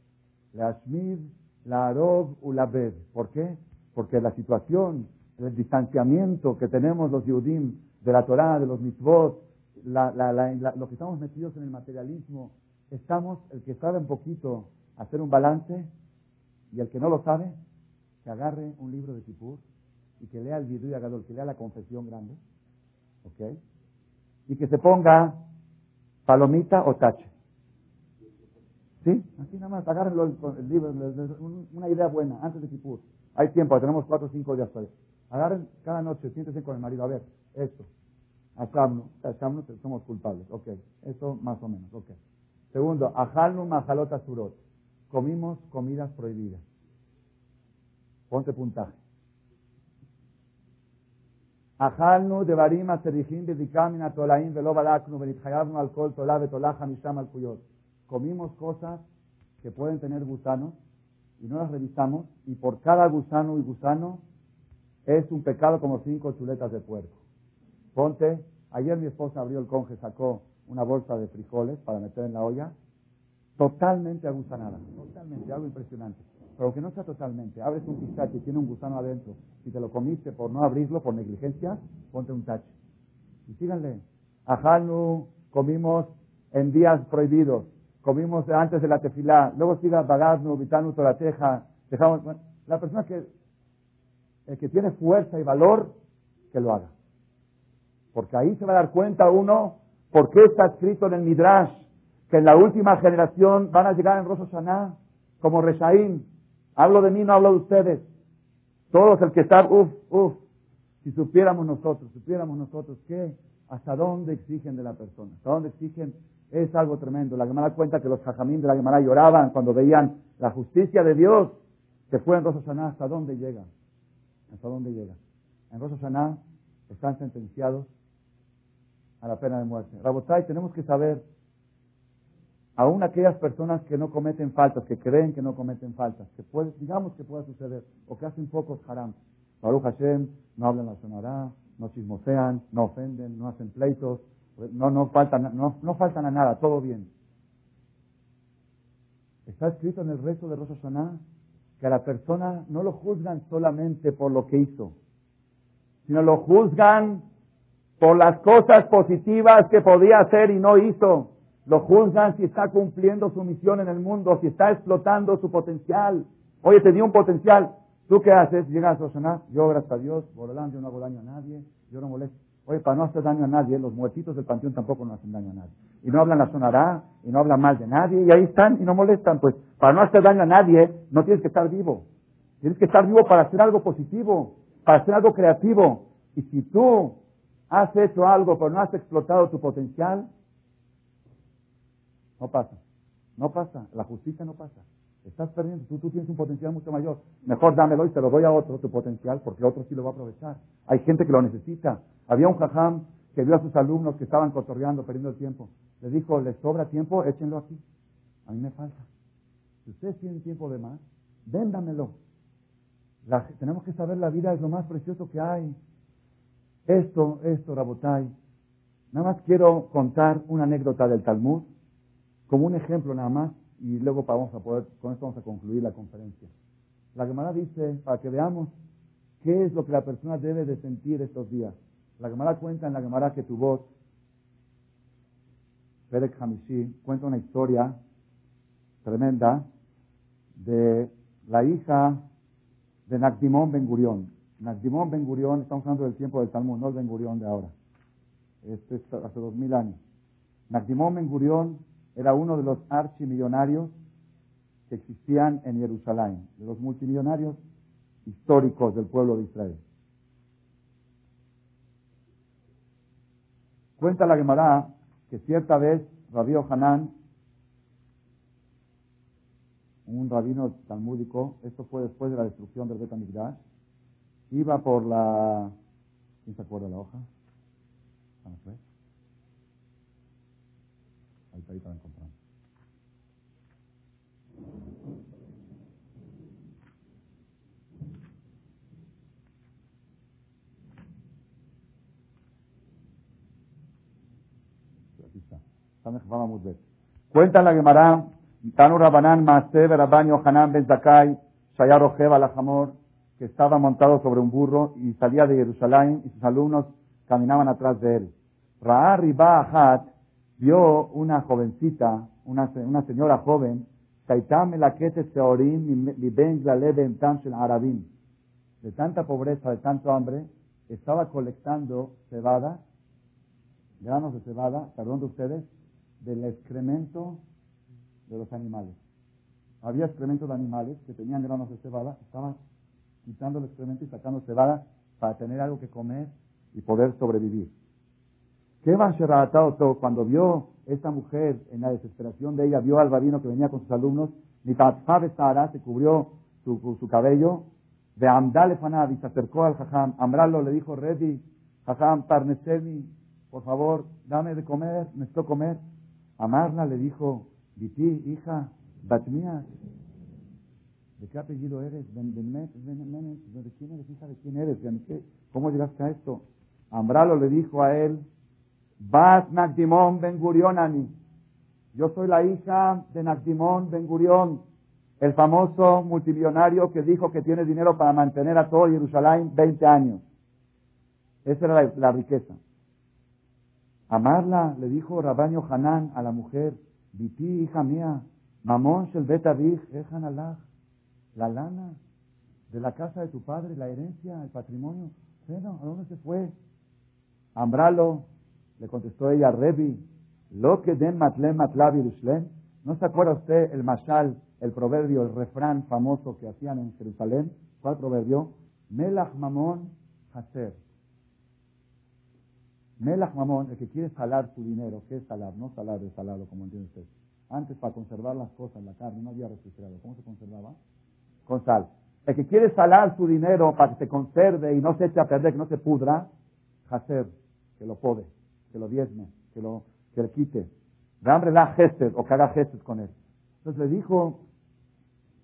La Ashmid, la Arog u la Bed. ¿Por qué? Porque la situación, el distanciamiento que tenemos los Yudim de la Torah, de los mitzvot, lo que estamos metidos en el materialismo, estamos, el que sabe un poquito hacer un balance, y el que no lo sabe, que agarre un libro de Kippur y que lea el Vidu y Agadol, que lea la confesión grande, ¿ok? Y que se ponga palomita o tache. ¿Sí? Así nada más, agárrenlo el, libro, una idea buena, antes de Kippur. Hay tiempo, tenemos cuatro o cinco días todavía. Agarren cada noche, siéntese con el marido, a ver, esto. Acabno, acabno, somos culpables. Ok, eso más o menos, ok. Segundo, ajalnu majalota surot. Comimos comidas prohibidas. Ponte puntaje. Devarim aserihim bedikam atolaim velo balaknu benitchayavnu alcohol tolah betolah hamisham al kuyot. Comimos cosas que pueden tener gusanos y no las revisamos y por cada gusano y gusano es un pecado como cinco chuletas de puerco. Ponte, ayer mi esposa abrió el conge, sacó una bolsa de frijoles para meter en la olla, totalmente agusanada, totalmente, algo impresionante. Pero que no sea totalmente, abres un pistache y tiene un gusano adentro, si te lo comiste por no abrirlo, por negligencia, ponte un tache. Y síganle, ajalnu comimos en días prohibidos, comimos antes de la tefilá, luego siga bagaznu, vitanu, torateja, dejamos, la persona que, el que tiene fuerza y valor, que lo haga. Porque ahí se va a dar cuenta uno por qué está escrito en el Midrash que en la última generación van a llegar en Rosh Hashanah como Reshaim. Hablo de mí, no hablo de ustedes. Todos el que está, uff, uff. Si supiéramos nosotros, supiéramos nosotros qué, hasta dónde exigen de la persona, hasta dónde exigen es algo tremendo. La Gemara cuenta que los jajamín de la Gemara lloraban cuando veían la justicia de Dios que fue en Rosh Hashanah. ¿Hasta dónde llega? ¿Hasta dónde llega? En Rosh Hashanah están sentenciados a la pena de muerte. Rabotai, tenemos que saber, aún aquellas personas que no cometen faltas, que creen que no cometen faltas, que puede, digamos que pueda suceder, o que hacen pocos haram. Baruch Hashem, no hablan la sonará, no chismosean, no ofenden, no hacen pleitos, no, no, faltan, no, no faltan a nada, todo bien. Está escrito en el resto de Rosh Hashanah que a la persona no lo juzgan solamente por lo que hizo, sino lo juzgan por las cosas positivas que podía hacer y no hizo. Lo juzgan si está cumpliendo su misión en el mundo, si está explotando su potencial. Oye, tenía un potencial. ¿Tú qué haces? Llegas a sonar, yo gracias a Dios, por yo no hago daño a nadie, yo no molesto. Oye, para no hacer daño a nadie, los muertitos del panteón tampoco no hacen daño a nadie. Y no hablan la sonará, y no hablan mal de nadie, y ahí están y no molestan. Pues para no hacer daño a nadie, no tienes que estar vivo. Tienes que estar vivo para hacer algo positivo, para hacer algo creativo. Y si tú has hecho algo pero no has explotado tu potencial, no pasa. No pasa. La justicia no pasa. Estás perdiendo. Tú, tú tienes un potencial mucho mayor. Mejor dámelo y te lo doy a otro tu potencial porque otro sí lo va a aprovechar. Hay gente que lo necesita. Había un jajam que vio a sus alumnos que estaban cotorreando, perdiendo el tiempo. Le dijo, ¿les sobra tiempo? Échenlo aquí. A mí me falta. Si ustedes tienen tiempo de más, véndamelo. tenemos que saber la vida es lo más precioso que hay. Esto, esto, Rabotai. Nada más quiero contar una anécdota del Talmud, como un ejemplo nada más, y luego vamos a poder, con esto vamos a concluir la conferencia. La Gemara dice, para que veamos qué es lo que la persona debe de sentir estos días. La Gemara cuenta en la Gemara que tu voz, Perek Hamishi, cuenta una historia tremenda de la hija de Nakdimon Ben Gurion. Nakdimon Ben Gurion, estamos hablando del tiempo del Talmud, no el Ben Gurion de ahora. Este es hace dos mil años. Nakdimon Ben Gurion era uno de los archimillonarios que existían en Jerusalén, de los multimillonarios históricos del pueblo de Israel. Cuenta la Gemara que cierta vez Rabí Hanan, un rabino talmúdico, esto fue después de la destrucción del Betamigdash, iba por la... ¿Quién se acuerda de la hoja? Está, ahí para encontrar. Aquí está. Cuenta la Gemara, Tanu Rabanán, Maaseh, Rabban Yohanan, Ben Zakai, Shayar Ojeva, Lajamor, que estaba montado sobre un burro y salía de Jerusalén y sus alumnos caminaban atrás de él. Ra'a Riba Ahat vio una jovencita, una, una señora joven, de tanta pobreza, de tanto hambre, estaba colectando cebada, granos de cebada, perdón de ustedes, del excremento de los animales. Había excremento de animales que tenían granos de cebada, estaba quitando el excremento y sacando cebada para tener algo que comer y poder sobrevivir. ¿Qué va todo cuando vio esta mujer en la desesperación de ella, vio al rabino que venía con sus alumnos, se cubrió su, su cabello, de Amdale y se acercó al Jajam. Amralo le dijo, Redi, Jajam, parnesemi, por favor, dame de comer, necesito comer. Amarla le dijo, Viti, hija, Batmías, ¿de qué apellido eres? ¿De, quién eres, hija? ¿De quién eres? ¿Cómo llegaste a esto? Ambralo le dijo a él, Bat Nagdimon Ben Gurionani. Yo soy la hija de Nagdimon Ben Gurion, el famoso multimillonario que dijo que tiene dinero para mantener a todo Jerusalén 20 años. Esa era la, riqueza. Amarla, le dijo Rabaño Hanán a la mujer, Viti, hija mía, Mamón Shel Betavich, la lana de la casa de tu padre, la herencia, el patrimonio. ¿a dónde se fue? Ambralo, le contestó ella, Rebi, lo que den matlem matlav ¿No se acuerda usted el mashal, el proverbio, el refrán famoso que hacían en Jerusalén? ¿Cuál proverbio? Melach mamón hacer. Melach mamón, el que quiere salar su dinero. ¿Qué es salar? No salar de salado, como entiende usted. Antes, para conservar las cosas, la carne, no había refrigerador. ¿Cómo se conservaba? Con sal. El que quiere salar su dinero para que se conserve y no se eche a perder, que no se pudra, hacer, que lo pode que lo diezme, que lo, que le quite. hambre la gesed o que haga gesed con él. Entonces le dijo,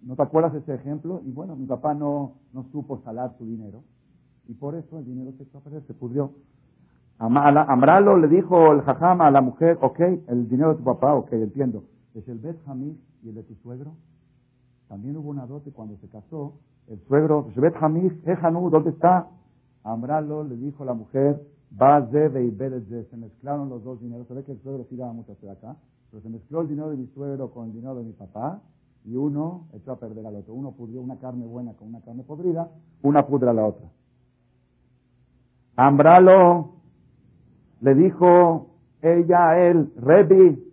¿no te acuerdas de ese ejemplo? Y bueno, mi papá no, no supo salar su dinero. Y por eso el dinero se echó a perder, se pudrió. Amralo le dijo el jajama a la mujer, ok, el dinero de tu papá, ok, entiendo. Es el Bet Hamid y el de tu suegro. También hubo una dote cuando se casó. El suegro, Bet Hamid, ¿dónde está? Amralo le dijo a la mujer, Bazebe y se mezclaron los dos dineros. Ve que el suegro sí daba mucho hacer acá, pero se mezcló el dinero de mi suegro con el dinero de mi papá y uno echó a perder al otro. Uno pudrió una carne buena con una carne podrida, una pudra a la otra. Ambralo le dijo ella a él, Rebi,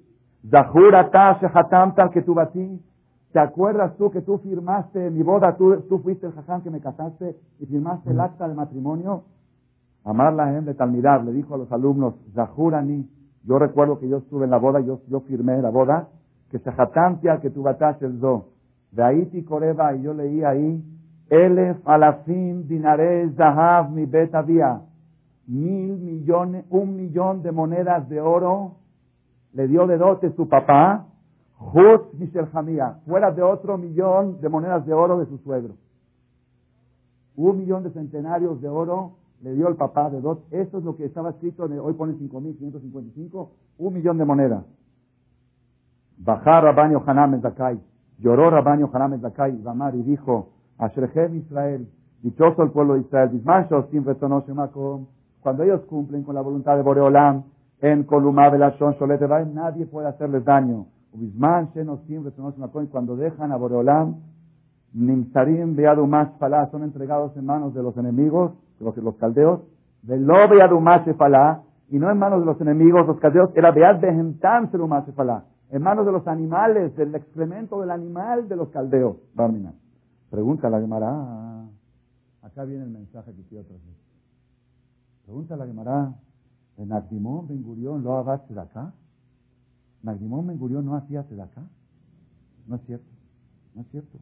Zahura tal que batí. ¿Te acuerdas tú que tú firmaste mi boda? Tú, tú fuiste el jaján que me casaste y firmaste el acta del matrimonio. Amarla en de Talmidad le dijo a los alumnos, Zahurani, yo recuerdo que yo estuve en la boda, yo, yo firmé la boda, que se jatantia que tu do. De ahí coreba, y yo leí ahí, Elef alafim dinaré zahav mi betavia. Mil millones, un millón de monedas de oro le dio de dote su papá, Jut Michel Jamía, fuera de otro millón de monedas de oro de su suegro. Un millón de centenarios de oro le dio el papá de dos. Esto es lo que estaba escrito, hoy pone 5.555, un millón de monedas. Bajar Rabaño Hanam Zakai. Lloró Rabaño Hanam Zakai, Bamar, y dijo, Ashrechem Israel, dichoso el pueblo de Israel, cuando ellos cumplen con la voluntad de Boreolam, en Columá de la nadie puede hacerles daño. Cuando dejan a Boreolam, Nimsarim más Falá son entregados en manos de los enemigos, los, los caldeos, de lo Falá, y no en manos de los enemigos, los caldeos, era Beat Behentam Falá, en manos de los animales, del excremento del animal de los caldeos. Barmina. Pregunta la Gemara. Acá viene el mensaje que quiero transmitir. Pregunta la Gemara. ¿En Nagdimón Ben Gurión lo haga acá? ¿Nagdimón Ben Gurión no hacía acá? No es cierto. No es cierto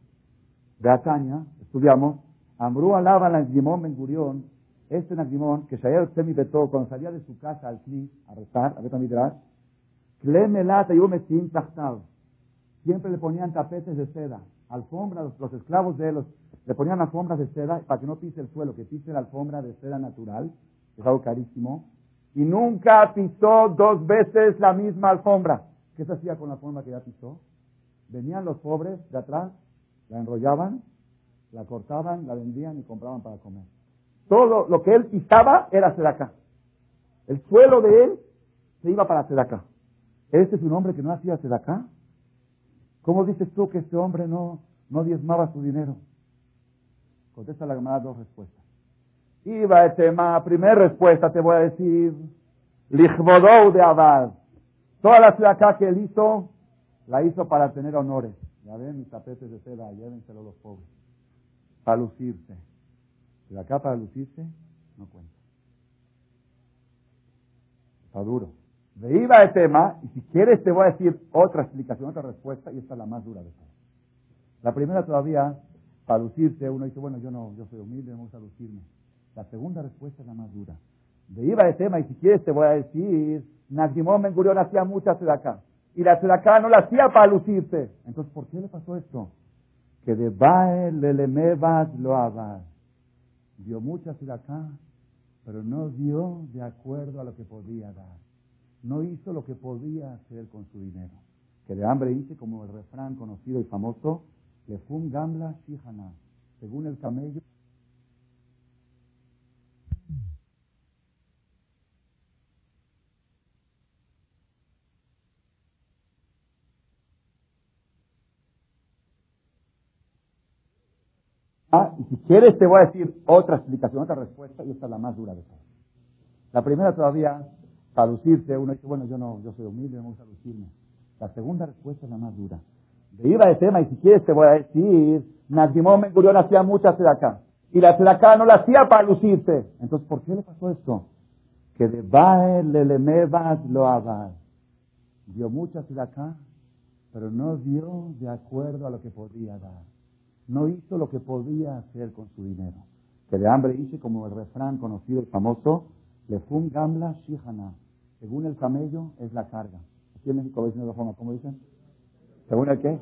de Ataña, estudiamos, Amrú alaba Nagdimón Ben Gurión, este Nagdimón, que Shayar Semi Beto, cuando salía de su casa al Kli, a rezar, a Betamidrash, Klemelat Ayumetim Tachtav, siempre le ponían tapetes de seda, alfombras, los, esclavos de él, le ponían alfombras de seda para que no pise el suelo, que pise la alfombra de seda natural, es algo carísimo, y nunca pisó dos veces la misma alfombra. ¿Qué se hacía con la alfombra que ya pisó? Venían los pobres de atrás la enrollaban, la cortaban, la vendían y compraban para comer. Todo lo que él pisaba era acá. El suelo de él se iba para acá. ¿Este es un hombre que no hacía acá? ¿Cómo dices tú que este hombre no, no diezmaba su dinero? Contesta la llamada dos respuestas. Iba el tema, primera respuesta te voy a decir, Lichvodou de Abad. Toda la acá que él hizo, la hizo para tener honores. Ya ven mis tapetes de seda, llévenselo los pobres. Para lucirse. Pero acá para lucirse, no cuenta. Está duro. De iba el tema, y si quieres te voy a decir otra explicación, otra respuesta, y esta es la más dura de todas. La primera todavía, para lucirse, uno dice, bueno, yo no, yo soy humilde, no me gusta lucirme. La segunda respuesta es la más dura. De iba el tema, y si quieres te voy a decir, Nagdimón Ben hacía mucha acá Y la acá no la hacía para lucirse. Entonces, ¿por qué le pasó esto? Que de Bael le lo abad. Dio mucha acá pero no dio de acuerdo a lo que podía dar. No hizo lo que podía hacer con su dinero. Que de hambre hice, como el refrán conocido y famoso, le fue gamla shihana. Según el camello, Ah, y si quieres te voy a decir otra explicación, otra respuesta, y esta es la más dura de todas. La primera todavía, para lucirse, uno dice, bueno, yo no, yo soy humilde, no me gusta lucirme. La segunda respuesta es la más dura. De iba de tema, y si quieres te voy a decir, Nazimón Ben Gurión hacía mucha acá Y la acá no la hacía para lucirse. Entonces, ¿por qué le pasó esto? Que de Bael le mevas lo abad. Dio mucha acá pero no dio de acuerdo a lo que podía dar no hizo lo que podía hacer con su dinero. Que de hambre hice, como el refrán conocido y famoso, le fun gamla shihana. Según el camello es la carga. Aquí en México dicen de forma, ¿cómo dicen? ¿Según el qué?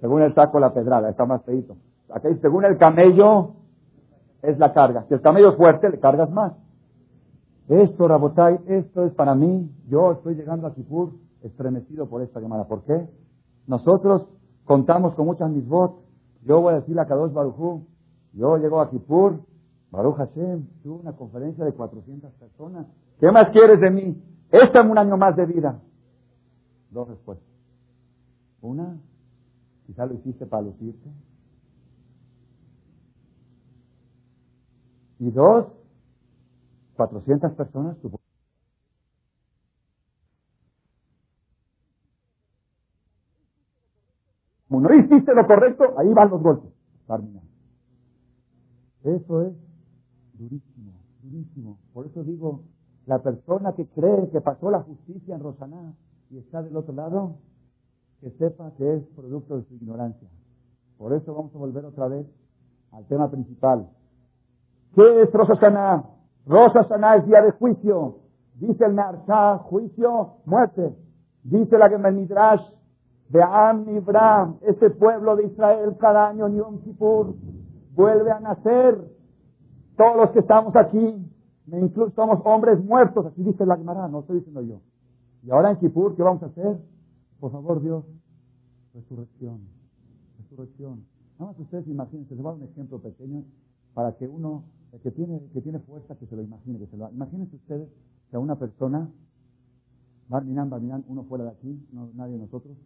Según el saco la pedrada, está más feito. Aquí según el camello es la carga. Si el camello es fuerte, le cargas más. Esto, Rabotay, esto es para mí. Yo estoy llegando a Kipur estremecido por esta llamada. ¿Por qué? Nosotros contamos con muchas misbot yo voy a decir a Kadosh Barujú, yo llego a Kipur, Baruch Hashem, tuve una conferencia de 400 personas. ¿Qué más quieres de mí? Este es un año más de vida. Dos respuestas. Una, quizá lo hiciste para lucirte. Y dos, 400 personas, No hiciste lo correcto, ahí van los golpes. Eso es durísimo, durísimo. Por eso digo, la persona que cree que pasó la justicia en Rosaná y está del otro lado, que sepa que es producto de su ignorancia. Por eso vamos a volver otra vez al tema principal. ¿Qué es Rosa Rosa es día de juicio. Dice el Narshah, juicio, muerte. Dice la Midrash, de Am Ibram, ese pueblo de Israel cada año en Yom Kippur vuelve a nacer. Todos los que estamos aquí, incluso somos hombres muertos, así dice la Gemara, no estoy diciendo yo. Y ahora en Kippur, ¿qué vamos a hacer? Por favor, Dios, resurrección, resurrección. Nada más ustedes imagínense, les voy a dar un ejemplo pequeño para que uno que tiene, que tiene fuerza, que se lo imagine, que se lo Imagínense ustedes que a una persona, va mirando, uno fuera de aquí, no, nadie de nosotros,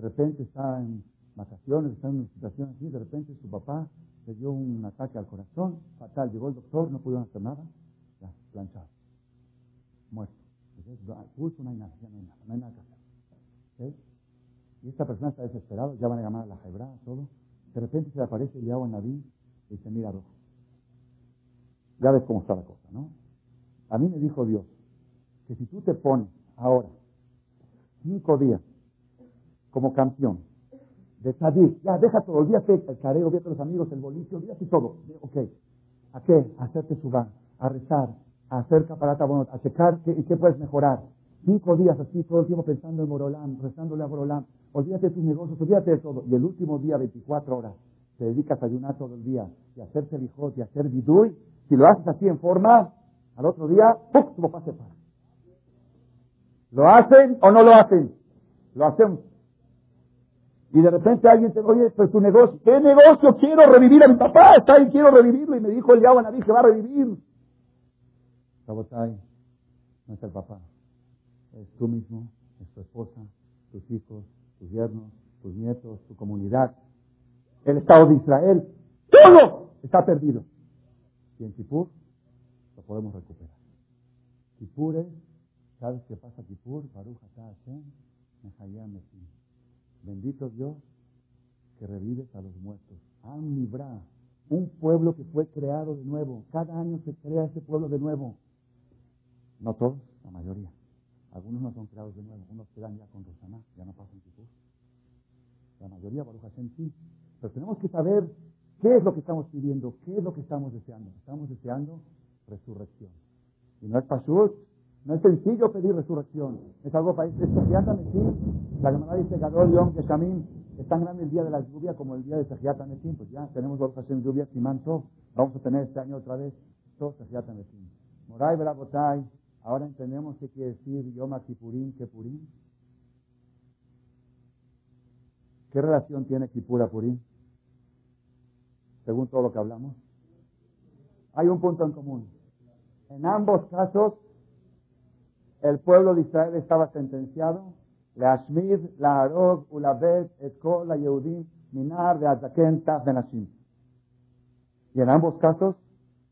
de repente está en vacaciones, está en una situación así, de repente su papá le dio un ataque al corazón, fatal, llegó el doctor, no pudieron hacer nada, ya, planchado, muerto. Pulso no hay nada, ya no hay nada, no hay nada que hacer. Y esta persona está desesperada, ya van a llamar a la jebra, todo. De repente se le aparece el en Naví y dice, mira, rojo. Ya ves cómo está la cosa, ¿no? A mí me dijo Dios que si tú te pones ahora cinco días como campeón. De Sadik, ya deja todo, olvídate el careo, olvídate los amigos, el boliche, olvídate todo. Ok, ¿a qué? A hacerte suba, a rezar, a hacer caparata, bueno, a checar qué, qué puedes mejorar. Cinco días así, todo el tiempo pensando en Borolán, rezándole a Borolán. Olvídate de tus negocios, olvídate de todo. Y el último día, 24 horas, te dedicas a ayunar todo el día y a hacer celijot y a hacer vidui. Si lo haces así en forma, al otro día, ¡pum! tu papá se para. ¿Lo hacen o no lo hacen? Lo hacen y de repente alguien te oye, pues tu negocio, ¿qué negocio? Quiero revivir a mi papá, está ahí, quiero revivirlo. Y me dijo el Yahweh Naví que va a revivir. Sabotay, no es el papá, es tú mismo, es tu esposa, tus hijos, tus yernos, tus nietos, tu comunidad, el Estado de Israel. Todo está perdido. Y en Kipur lo podemos recuperar. Kipur es, ¿sabes qué pasa Kipur? Baruch Hashem, Mehayam Bendito Dios que revives a los muertos. Am un pueblo que fue creado de nuevo. Cada año se crea ese pueblo de nuevo. No todos, la mayoría. Algunos no son creados de nuevo, unos quedan ya con Rosana, ya no pasan Kipur. La mayoría, Baruch Hashem, sí. Pero tenemos que saber qué es lo que estamos pidiendo, qué es lo que estamos deseando. Estamos deseando resurrección. Y no es pashut, no es sencillo pedir resurrección. Es algo para este Sejiat La Gemara dice Gadol Yom Keshamim. Es tan grande el día de la lluvia como el día de Sejiat Pues ya tenemos dos Hashem lluvia, Simanto. Vamos a tener este año otra vez todo Sejiat Moray Belabotay. Ahora entendemos qué quiere decir Yom Kippurim, Kepurim. ¿Qué relación tiene Kippur a Purim? Según todo lo que hablamos. Hay un punto en común. En ambos casos el pueblo de Israel estaba sentenciado, la Ashmid, la Arog, Ulabet, Eko, la Yehudim, Minar, de Azaken, Taf, Benashim. Y en ambos casos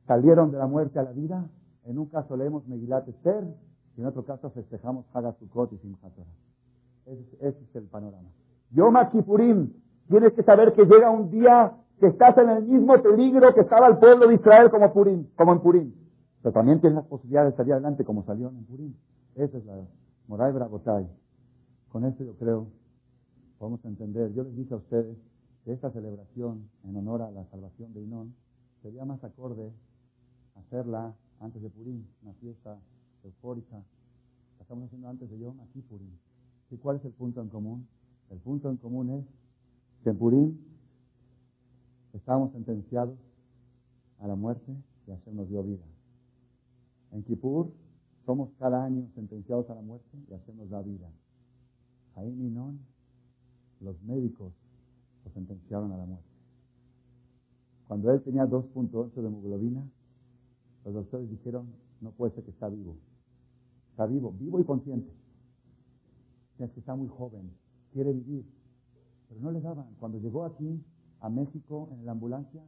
salieron de la muerte a la vida. En un caso leemos Megilat Esther y en otro caso festejamos Hagasukot y Simchat ese, es el panorama. Yom Kippurim, tienes que saber que llega un día que estás en el mismo peligro que estaba el pueblo de Israel como, Purim, como en Purim. Pero también tienes las posibilidades de salir adelante como salió en Purim. Esa es la Moray Bragotay. Con esto yo creo, a entender. Yo les dije a ustedes que esta celebración en honor a la salvación de Inón sería más acorde hacerla antes de Purim, una fiesta eufórica. La estamos haciendo antes de Yom, aquí Purim. ¿Y cuál es el punto en común? El punto en común es que en Purim estábamos sentenciados a la muerte y Hashem nos dio vida. En Kippur somos cada año sentenciados a la muerte y hacemos la vida. Ahí Minón, los médicos lo sentenciaron a la muerte. Cuando él tenía 2.8 de hemoglobina, los doctores dijeron, no puede ser que está vivo. Está vivo, vivo y consciente. Es que está muy joven, quiere vivir. Pero no le daban. Cuando llegó aquí, a México, en la ambulancia,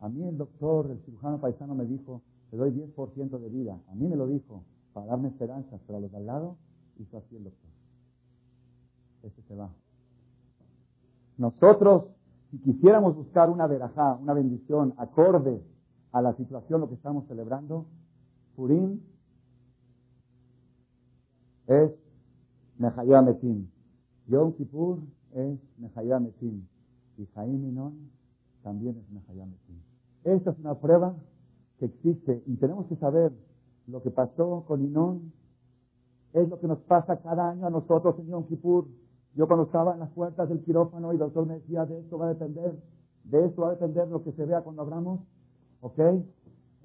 a mí el doctor, el cirujano paisano me dijo, te doy 10% de vida. A mí me lo dijo para darme esperanzas, pero a los de al lado hizo así el doctor. Este se va. Nosotros, si quisiéramos buscar una verajá, una bendición acorde a la situación, lo que estamos celebrando, Purim es Mejayá Metim. Yom Kippur es Mejayá Metim. Y Jaim Inon también es Mejayá Metim. Esta es una prueba que existe y tenemos que saber lo que pasó con Inón es lo que nos pasa cada año a nosotros en Yom Kippur. Yo cuando estaba en las puertas del quirófano y el doctor me decía, de esto va a depender, de esto va a depender lo que se vea cuando abramos, ¿ok?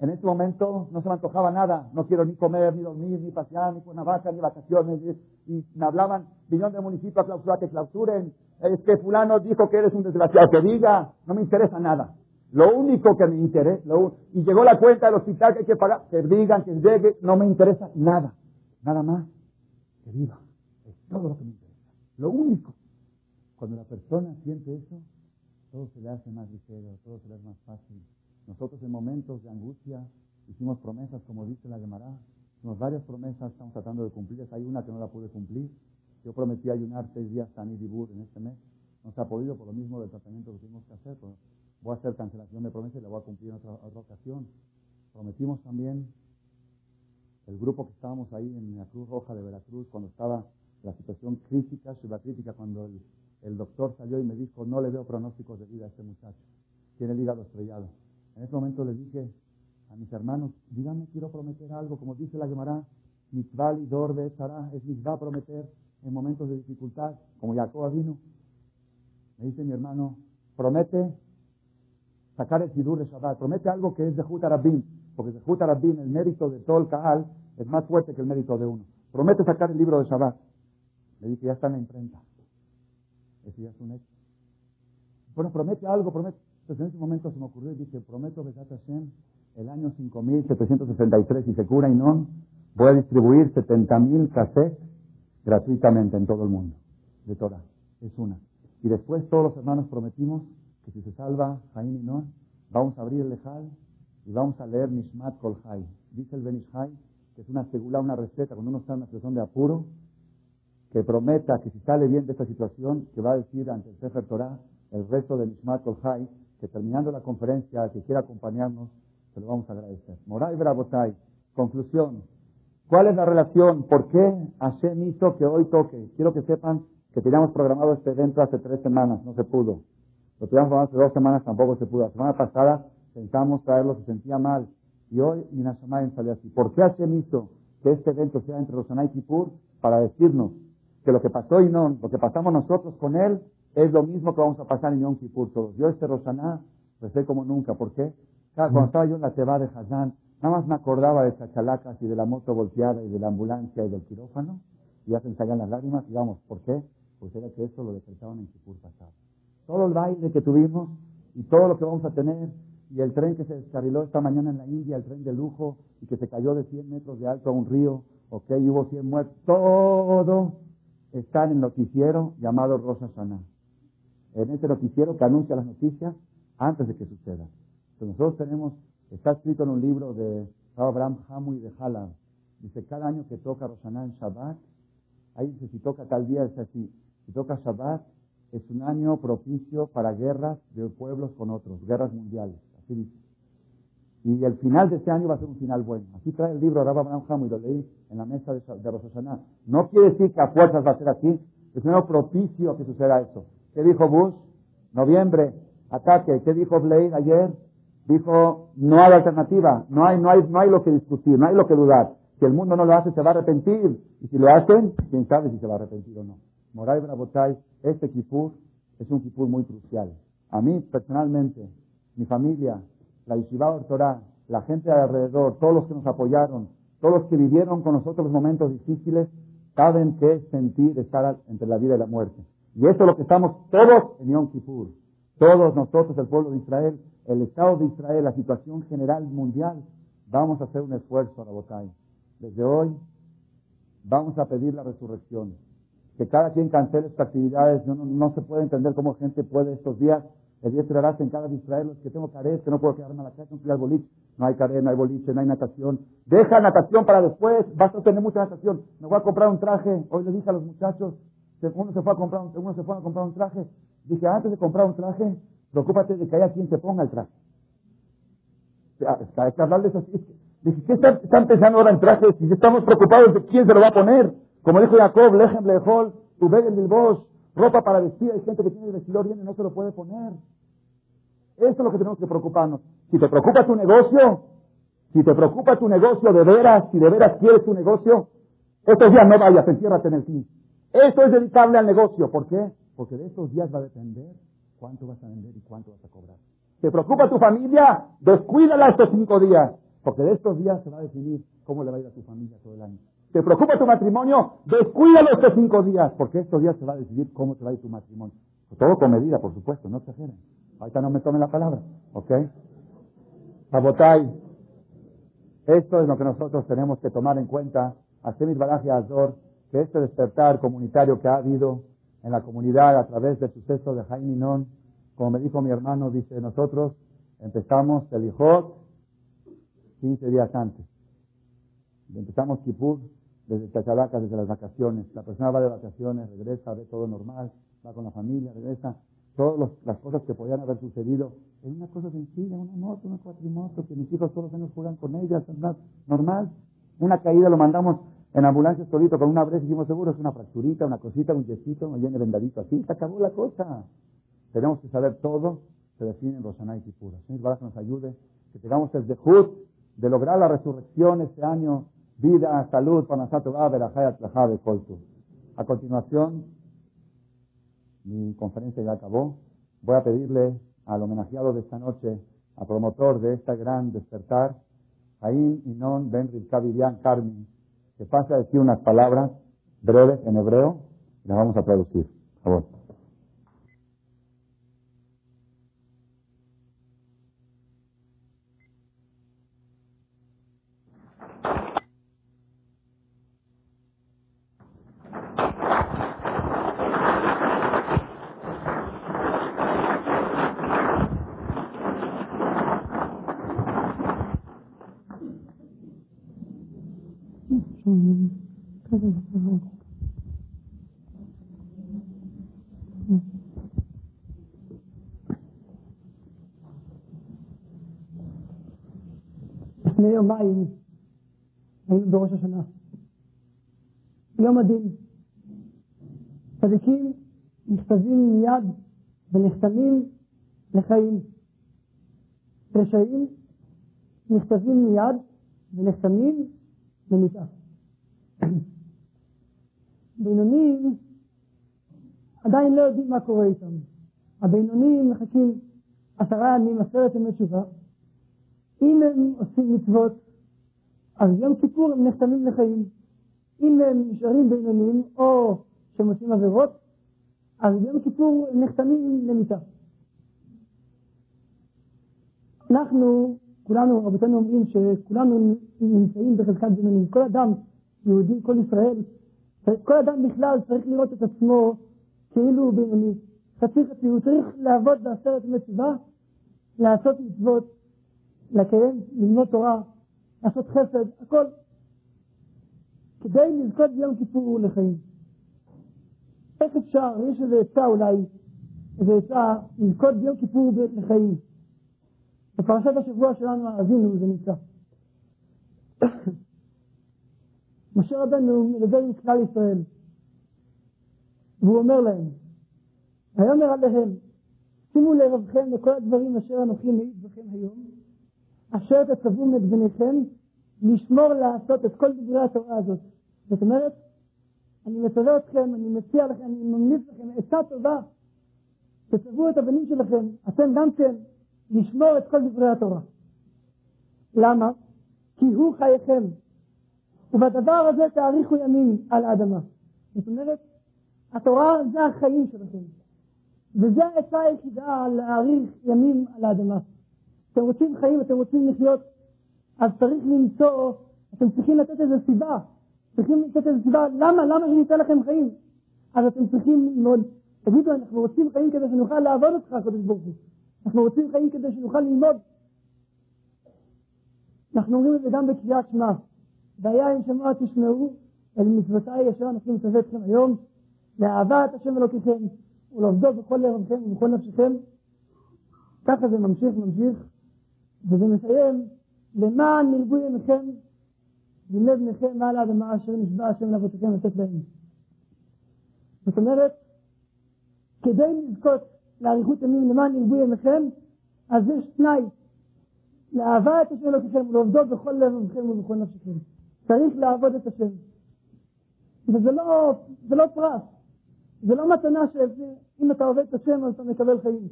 En este momento no se me antojaba nada, no quiero ni comer, ni dormir, ni pasear, ni una vaca, ni vacaciones. Y, me hablaban, vinieron del municipio a clausurar, que clausuren, es que fulano dijo que eres un desgraciado, que diga, no me interesa nada. Lo único que me interesa, y llegó la cuenta del hospital que hay que pagar, que digan, que llegue, no me interesa nada. Nada más que viva. Es todo lo que me interesa. Lo único. Cuando la persona siente eso, todo se le hace más ligero, todo se le hace más fácil. Nosotros en momentos de angustia hicimos promesas, como dice la Gemara, hicimos varias promesas, estamos tratando de cumplir. Hay una que no la pude cumplir. Yo prometí ayunar seis días Tani Dibur en este mes. No se ha podido por lo mismo del tratamiento que tuvimos que hacer. Voy a hacer cancelación de promesa y la voy a cumplir en otra, ocasión. Prometimos también el grupo que estábamos ahí en la Cruz Roja de Veracruz cuando estaba la situación crítica, crítica, cuando el, el, doctor salió y me dijo, no le veo pronósticos de vida a este muchacho, tiene el hígado estrellado. En ese momento le dije a mis hermanos, díganme, quiero prometer algo, como dice la Gemara, mitzvah y dor de estará, es mitzvah prometer en momentos de dificultad, como Jacob vino. Me dice mi hermano, promete sacar el Sidur de Shabbat. Promete algo que es de Jutarabim, porque de Jutarabim el mérito de todo el Kaal es más fuerte que el mérito de uno. Promete sacar el libro de Shabbat. Le dije, ya está en la imprenta. Ese ya es un hecho. Bueno, promete algo, promete. Entonces en ese momento se me ocurrió y dije, prometo que Hashem, el año 5763, y se cura y no, voy a distribuir 70.000 cassettes gratuitamente en todo el mundo de Torah. Es una. Y después todos los hermanos prometimos si se salva Jaim y no, vamos a abrir el Lejal y vamos a leer Nishmat Kol Hay. Dice el Benishai que es una segula, una receta, cuando uno está en una situación de apuro, que prometa que si sale bien de esta situación, que va a decir ante el Sefer Torah el resto de Nishmat Kol Hay, que terminando la conferencia, que quiera acompañarnos, se lo vamos a agradecer. Moray Brabotay, conclusión. ¿Cuál es la relación? ¿Por qué Hashem hizo que hoy toque? Quiero que sepan que teníamos programado este evento hace tres semanas, no se pudo. Lo programado hace dos semanas, tampoco se pudo. La semana pasada pensamos traerlo, se sentía mal. Y hoy Minashamayim salió así. ¿Por qué Hashem hizo que este evento sea entre Rosana y Kipur? Para decirnos que lo que pasó y no, lo que pasamos nosotros con él, es lo mismo que vamos a pasar en Yom Kippur todos. Yo este Rosaná recé como nunca. ¿Por qué? Cuando estaba yo en la Teba de Hazán, nada más me acordaba de chachalacas y de la moto volteada y de la ambulancia y del quirófano. Y ya se las lágrimas. Y vamos, ¿por qué? Pues era que eso lo decretaban en Kippur pasado. Todo el baile que tuvimos y todo lo que vamos a tener y el tren que se descarriló esta mañana en la India, el tren de lujo y que se cayó de 100 metros de alto a un río, ok, y hubo 100 muertos, todo está en el noticiero llamado Rosa Saná en este noticiero que anuncia las noticias antes de que suceda. Entonces nosotros tenemos, está escrito en un libro de Abraham Hamu y de Halab, dice, cada año que toca Rosaná en Shabbat, ahí dice, si toca tal día es así, si toca Shabbat, es un año propicio para guerras de pueblos con otros, guerras mundiales, así dice. Y el final de este año va a ser un final bueno. Así trae el libro de Abraham Hamu y lo leí en la mesa de, de No quiere decir que a fuerzas va a ser así, es un año propicio que suceda eso. ¿Qué dijo Bush? Noviembre, ataque. ¿Qué dijo Blade ayer? Dijo, no hay alternativa, no hay, no hay, no hay lo que discutir, no hay lo que dudar. Si el mundo no lo hace, se va a arrepentir. Y si lo hacen, quién sabe si se va a arrepentir o no. Moray Brabotay, este kipur es un kipur muy crucial. A mí, personalmente, mi familia, la Yeshiva Torah, la gente alrededor, todos los que nos apoyaron, todos los que vivieron con nosotros los momentos difíciles, saben qué es sentir estar entre la vida y la muerte. Y eso es lo que estamos todos en Yom Kippur. Todos nosotros, el pueblo de Israel, el Estado de Israel, la situación general mundial, vamos a hacer un esfuerzo, Rabotai. Desde hoy vamos a pedir la resurrección. Que cada quien cancele sus actividades. No, no, se puede entender cómo gente puede estos días, el día de en cada de Israel, los que tengo caret, que no puedo quedarme a la casa, no puedo boliche. No hay caret, no hay boliche, no hay natación. Deja natación para después, vas a tener mucha natación. Me voy a comprar un traje. Hoy le dije a los muchachos, uno se fue a comprar un, uno se fue a comprar un traje. Dije, antes de comprar un traje, preocúpate de que haya quien te ponga el traje. Hay que hablarles así. Dije, ¿qué están, pensando ahora en trajes? Si estamos preocupados de quién se lo va a poner. Como dijo Jacob, Lejem, Lejol, Ubed, Bilbos, ropa para vestir. Hay gente que tiene el vestidor bien y no se lo puede poner. Eso es lo que tenemos que preocuparnos. Si te preocupa tu negocio, si te preocupa tu negocio de veras, si de veras quieres tu negocio, estos días no vayas, enciérrate en el fin. Esto es dedicable al negocio. ¿Por qué? Porque de estos días va a depender cuánto vas a vender y cuánto vas a cobrar. ¿Te preocupa tu familia? Descuídala estos cinco días. Porque de estos días se va a definir cómo le va a ir a tu familia todo el año. ¿Te preocupa tu matrimonio? Descuídalo estos cinco días. Porque estos días se va a decidir cómo se va a ir tu matrimonio. Todo con medida, por supuesto, no exageren. Ahorita no me tomen la palabra. ¿Ok? Sabotay. Esto es lo que nosotros tenemos que tomar en cuenta. Hacemos Baraje Azor que este despertar comunitario que ha habido en la comunidad a través del suceso de Jaime Non, como me dijo mi hermano, dice, nosotros empezamos el Ijot 15 días antes. Empezamos Kipur desde Chachalaca, desde las vacaciones. La persona va de vacaciones, regresa, ve todo normal, va con la familia, regresa. Todas las cosas que podían haber sucedido en una cosa sencilla, una moto, una cuatrimoto, que mis hijos todos los años juegan con ellas, normal. Una caída lo mandamos en ambulancia solito con una brecha, dijimos, seguro es una fracturita, una cosita, un yesito, un viene vendadito así, se acabó la cosa. Tenemos que saber todo, se define en Rosana y Kipura. Señor que nos ayude, que tengamos el dejud de lograr la resurrección este año, vida, salud, coltu. A continuación, mi conferencia ya acabó. Voy a pedirle al homenajeado de esta noche, al promotor de esta gran despertar, Ain Inon Ben Rivka Carmen, que pasa a decir unas palabras breves en hebreo y las vamos a traducir. Por favor. לפני יומיים היינו בראש השנה. יום מדהים. צדיקים נכתבים מיד ונחתמים לחיים. רשעים נכתבים מיד ונחתמים למיטה. בינונים עדיין לא יודעים מה קורה איתם. הבינונים מחכים עשרה ימים, עשרת ימי תשובה. אם הם עושים מצוות, אז יום כיפור הם נחתמים לחיים. אם הם נשארים בינונים או שהם עושים עבירות, אז ביום כיפור הם נחתמים למיטה. אנחנו, כולנו, רבותינו אומרים שכולנו נמצאים בחזקת בינונים. כל אדם, יהודי, כל ישראל, כל אדם בכלל צריך לראות את עצמו כאילו הוא בינוני. חצי חצי, הוא צריך לעבוד בעשרת תשובה, לעשות מצוות, לקיים, ללמוד תורה, לעשות חסד, הכל, כדי לזכות ביום כיפור לחיים. איך אפשר, יש איזה עצה אולי, איזה עצה לזכות ביום כיפור לחיים. בפרשת השבוע שלנו, אבינו, זה נמצא. משה רבנו מדבר עם כלל ישראל, והוא אומר להם, ויאמר עליהם, שימו לבבכם לכל הדברים אשר אנוכי מעיד בכם היום, אשר תצוו את בניכם לשמור לעשות את כל דברי התורה הזאת. זאת אומרת, אני מצווה אתכם, אני מציע לכם, אני ממליץ לכם עצה טובה, תצוו את הבנים שלכם, אתם גם כן, לשמור את כל דברי התורה. למה? כי הוא חייכם, ובדבר הזה תאריכו ימים על האדמה. זאת אומרת, התורה זה החיים שלכם, וזו העצה היחידה להאריך ימים על האדמה. אתם רוצים חיים, אתם רוצים לחיות, אז צריך למצוא, אתם צריכים לתת איזו סיבה, צריכים לתת איזו סיבה, למה, למה שניתן לכם חיים? אז אתם צריכים ללמוד, תגידו, אנחנו רוצים חיים כדי שנוכל לעבוד אותך, הקדוש ברוך הוא. אנחנו רוצים חיים כדי שנוכל ללמוד. אנחנו אומרים את זה גם בקריאת שמע. והיה אם שמוע תשמעו אל מצוותיי אשר אנחנו מצווה אתכם היום, לאהבת השם אלוקיכם, ולעובדות בכל לבבכם ובכל נפשכם. ככה זה ממשיך, ממשיך, וזה מסיים, למען מלבו ימיכם ולב בניכם מעל האדמה אשר נשבע השם לאבותיכם לתת להם. זאת אומרת, כדי לזכות לאריכות ימים למען ירבו ימיכם, אז יש תנאי לאהבה את השם אלוקיכם ולעובדות בכל לבבכם ובכל נפשכם. צריך לעבוד את השם. וזה לא, זה לא פרס, זה לא מתנה שאם אתה עובד את השם אז אתה מקבל חיים.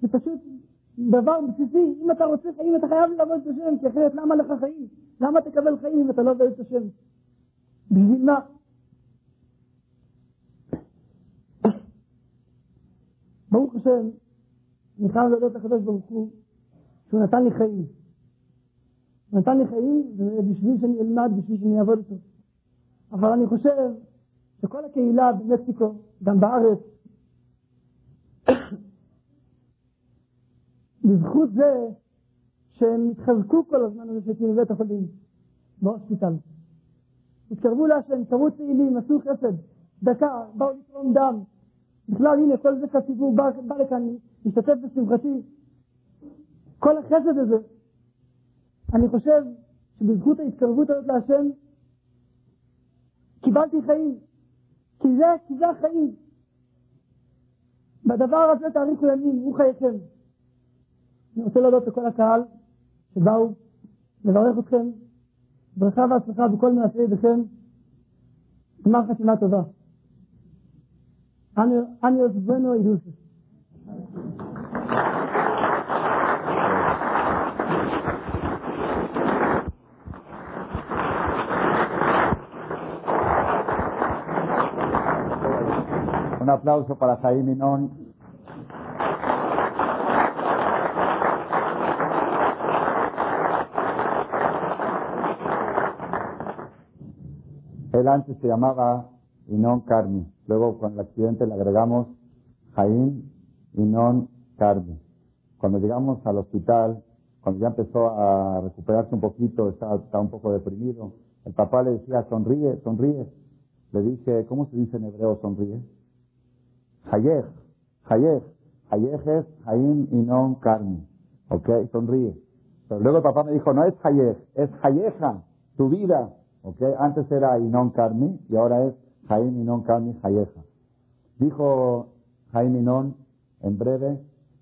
זה פשוט דבר בסיסי, אם אתה רוצה חיים אתה חייב לעבוד את השם, כי אחרת למה לך חיים? למה תקבל חיים אם אתה לא עובד את השם? בשביל מה? ברוך השם, אני חייב להודות לקדוש ברוך הוא, שהוא נתן לי חיים. הוא נתן לי חיים בשביל שאני אלמד, בשביל שאני אעבוד איתו. אבל אני חושב שכל הקהילה במקסיקו, גם בארץ, בזכות זה שהם התחזקו כל הזמן הזה שהייתי בבית החולים, בהוספיטל. התקרבו להשם, קראו צעילים, עשו חסד, דקה, באו לתרום דם, בכלל, הנה, כל זה שהציבור בא, בא לכאן, משתתף בשמחתי. כל החסד הזה, אני חושב שבזכות ההתקרבות הזאת להשם, קיבלתי חיים. כי זה, כי זה החיים. בדבר הזה תאריכו ימים, הוא חייכם. אני רוצה להודות לכל הקהל שבאו לברך אתכם, ברכה והצלחה בכל מעשי ידיכם, גמר חתימה טובה. Años buenos y dulces. Un aplauso para Jaime Minón. Él antes se llamaba Inón Carmi. Luego con el accidente le agregamos Jaín y non Carmen. Cuando llegamos al hospital, cuando ya empezó a recuperarse un poquito, estaba, un poco deprimido, el papá le decía, sonríe, sonríe. Le dije, ¿cómo se dice en hebreo sonríe? Hayej, Hayej. Hayej es Jaín y non Carmen. ¿Ok? Sonríe. Pero luego el papá me dijo, no es Hayej, es Hayeja, tu vida. ¿Ok? Antes era Inon Karmi y ahora es Jaim Inon Karmi Hayeja. Dijo Jaime Inon en breve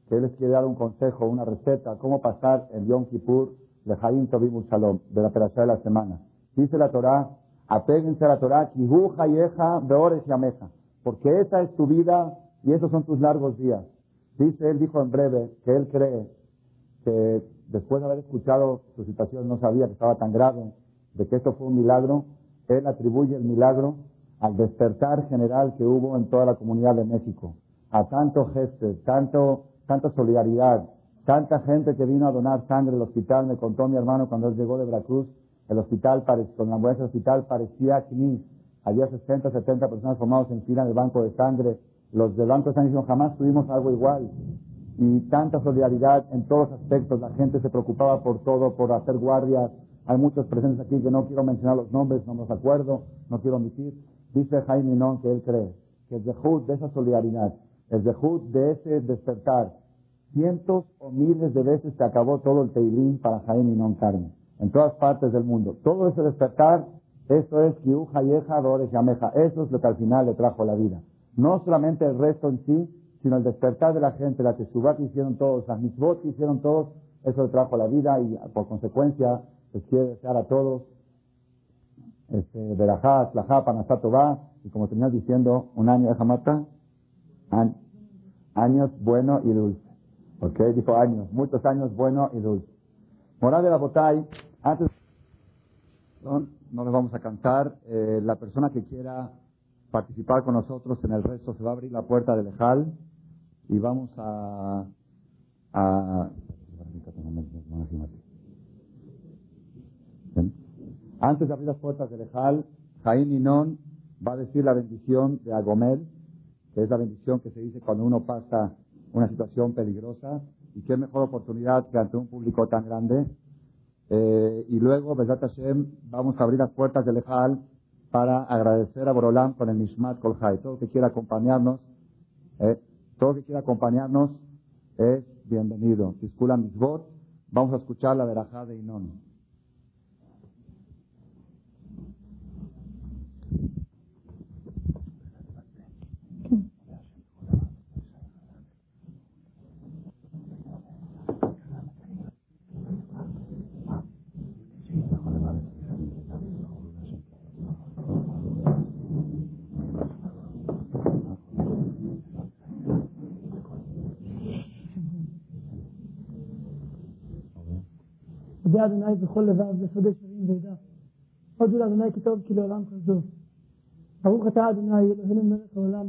que él les quiere dar un consejo, una receta, cómo pasar el Yom Kippur de Jaim Tobim Shalom, de la operación de la semana. Dice la Torah, apéguense a la Torah, Kihu Hayeja Beores Yameja, porque esa es tu vida y esos son tus largos días. Dice, él dijo en breve que él cree que después de haber escuchado su situación no sabía que estaba tan grave, de que esto fue un milagro, él atribuye el milagro al despertar general que hubo en toda la comunidad de México, a tanto gesto, tanto, tanta solidaridad, tanta gente que vino a donar sangre al hospital, me contó mi hermano cuando él llegó de Veracruz, el hospital, con la ambulancia hospital parecía CNIS, había 60, 70 personas formadas en fila en el banco de sangre, los del banco de sangre dijeron, jamás tuvimos algo igual, y tanta solidaridad en todos los aspectos, la gente se preocupaba por todo, por hacer guardias, hay muchos presentes aquí que no quiero mencionar los nombres, no los acuerdo, no quiero omitir, Dice Jaime Non que él cree que el dejud de esa solidaridad, el dejud de ese despertar, cientos o miles de veces se acabó todo el teilín para Jaime Non Carmen, en todas partes del mundo. Todo ese despertar, eso es Kiu Hayeja Dores Yameja, eso es lo que al final le trajo la vida. No solamente el resto en sí, sino el despertar de la gente, la teshuva que hicieron todos, las mitzvot que hicieron todos, eso le trajo la vida y por consecuencia les quiere desear a todos este, Berajá, Tlajá, va, y como terminas diciendo, un año de Jamata, años bueno y dulce. ¿Ok? Dijo años, muchos años bueno y dulce. Moral de la Botay, antes, no, no nos vamos a cantar, eh, la persona que quiera participar con nosotros en el resto se va a abrir la puerta del Ejal y vamos a, a antes de abrir las puertas del Ejal, Jaín Inón va a decir la bendición de Agomel, que es la bendición que se dice cuando uno pasa una situación peligrosa, y qué mejor oportunidad que ante un público tan grande. Eh, y luego, Besat Hashem, vamos a abrir las puertas del Ejal para agradecer a Borolam con el Nishmat Kolhai. Todo que quiera acompañarnos, eh, todo que quiera acompañarnos es bienvenido. Tiskula Misbot, vamos a escuchar la verajá de Inón. יודע אדוני בכל לבב ושדה שרים וידע. הודו לאדוני כי טוב כי לעולם חסדו. ברוך אתה אדוני אלוהינו מלך העולם.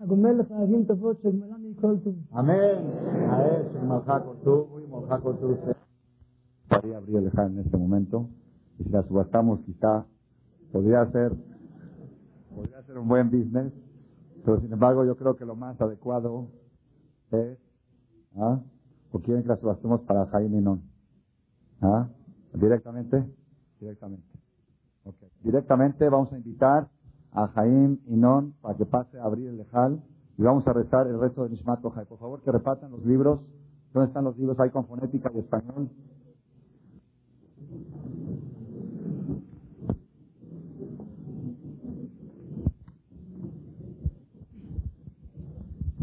הגומל לחייבים טובות שגמלם מכל טוב. Amén. A él, Shigmalja con tu y Molja con tu. Podría abrir el en este momento. Y si la subastamos, quizá podría ser, podría ser un buen business. Pero sin embargo, yo creo que lo más adecuado es, ¿ah? ¿O quieren que la subastemos para Jaime Non? ¿Ah? ¿Directamente? Directamente. Okay. Directamente vamos a invitar a Jaim Non para que pase a abrir el lejal y vamos a rezar el resto de Nishmat Kohai. Por favor, que repartan los libros. ¿Dónde están los libros? Hay con fonética y español.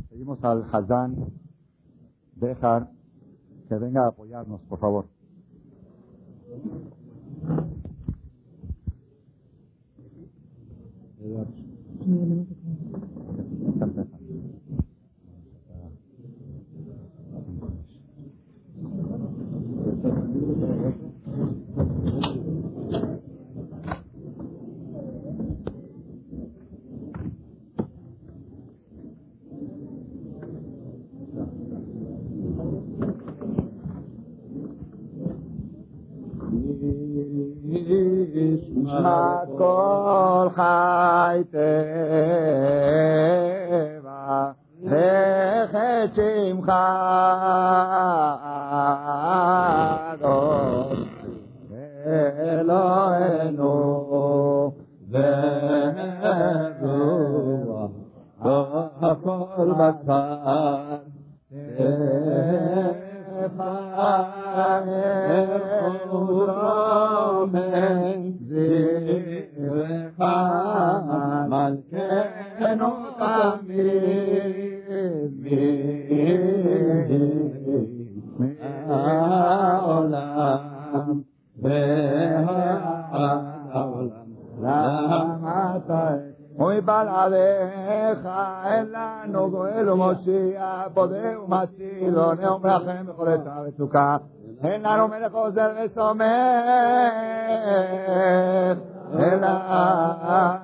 Seguimos al Hazán Dejar que venga a apoyarnos, por favor. Eduardo. The בודה ומציל, עונה ומרחם בכל עת וצוקה. אין לנו מלך עוזר וסומך, אלא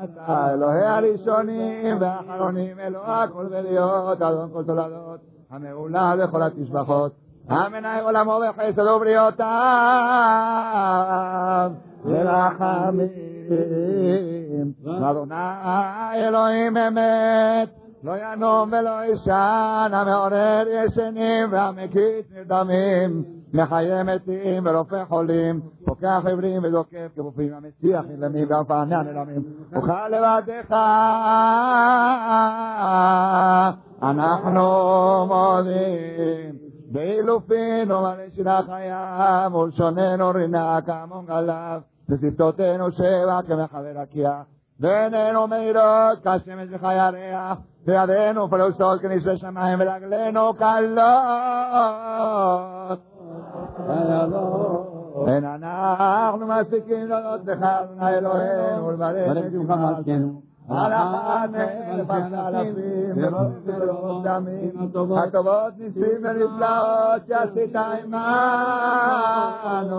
אתה אלוהי הראשונים והאחרונים, אלוה הכל ולהיות, אדון כל תולדות, המעולה בכל התשבחות. המנהל עולמו בחסד ובריאותיו, ורחמים. אדוני אלוהים אמת, לא ינום ולא ישן, המעורר ישנים והמקיץ נרדמים, מחיה מתים ורופא חולים, פוקח עברים וזוקף כפופים, המסיח נלמים והמפענע נלמים, אוכל לבדך אנחנו מודים. באילופינו ולשינה חייו ולשוננו רינה כמון גליו ושפתותינו שבע כמחבר הקיח ועינינו מאירות כשמש וחי הריח וידינו פרוסות כנשרי שמיים ולרגלינו קלות אין אנחנו מספיקים להודות לך אדוני אלוהינו ולברך את שמך מלכנו על אחת מלפת אלפים ולא דמים הטובות. ניסים ונפלאות שעשית עמנו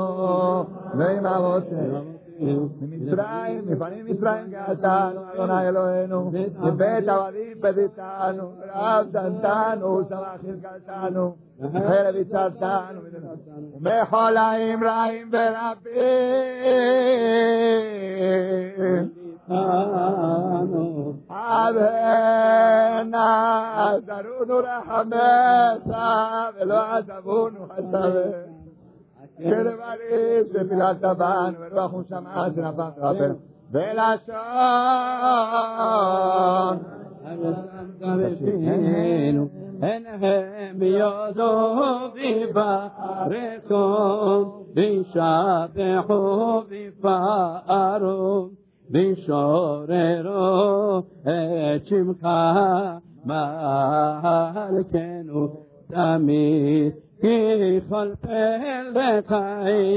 ועם אבותינו ממצרים, מפנים מצרים גאלתנו, אדוני אלוהינו, מבית עבדים פדיתנו, רב דנתנו, סבח הרגלתנו, חרב הצלתנו, ומחולאים רעים ורבים. אבנה, זרונו רחמתה, ולא עזבונו חסבנו. שלבריב שפינת טבן ורוח הוא שמעה שנפל רבנו ולשון אין הם יודו וברצון וישבחו ויפארו וישוררו את שמך מלכנו תמיד. כי כל פלך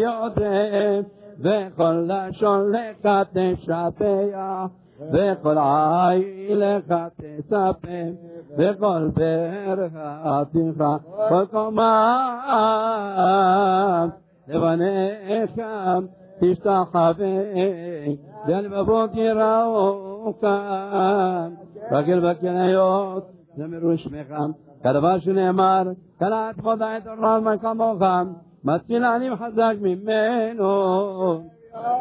יודע וכל לשון לך תשבח וכל עין לך תספר וכל ברכתך כל קומה לבניכם תשתחווה והלבבות יראו כאן רגל בכניות זמרו שמך כדבר שנאמר קלט חודה את מה כמוך מציל עניים חזק ממנו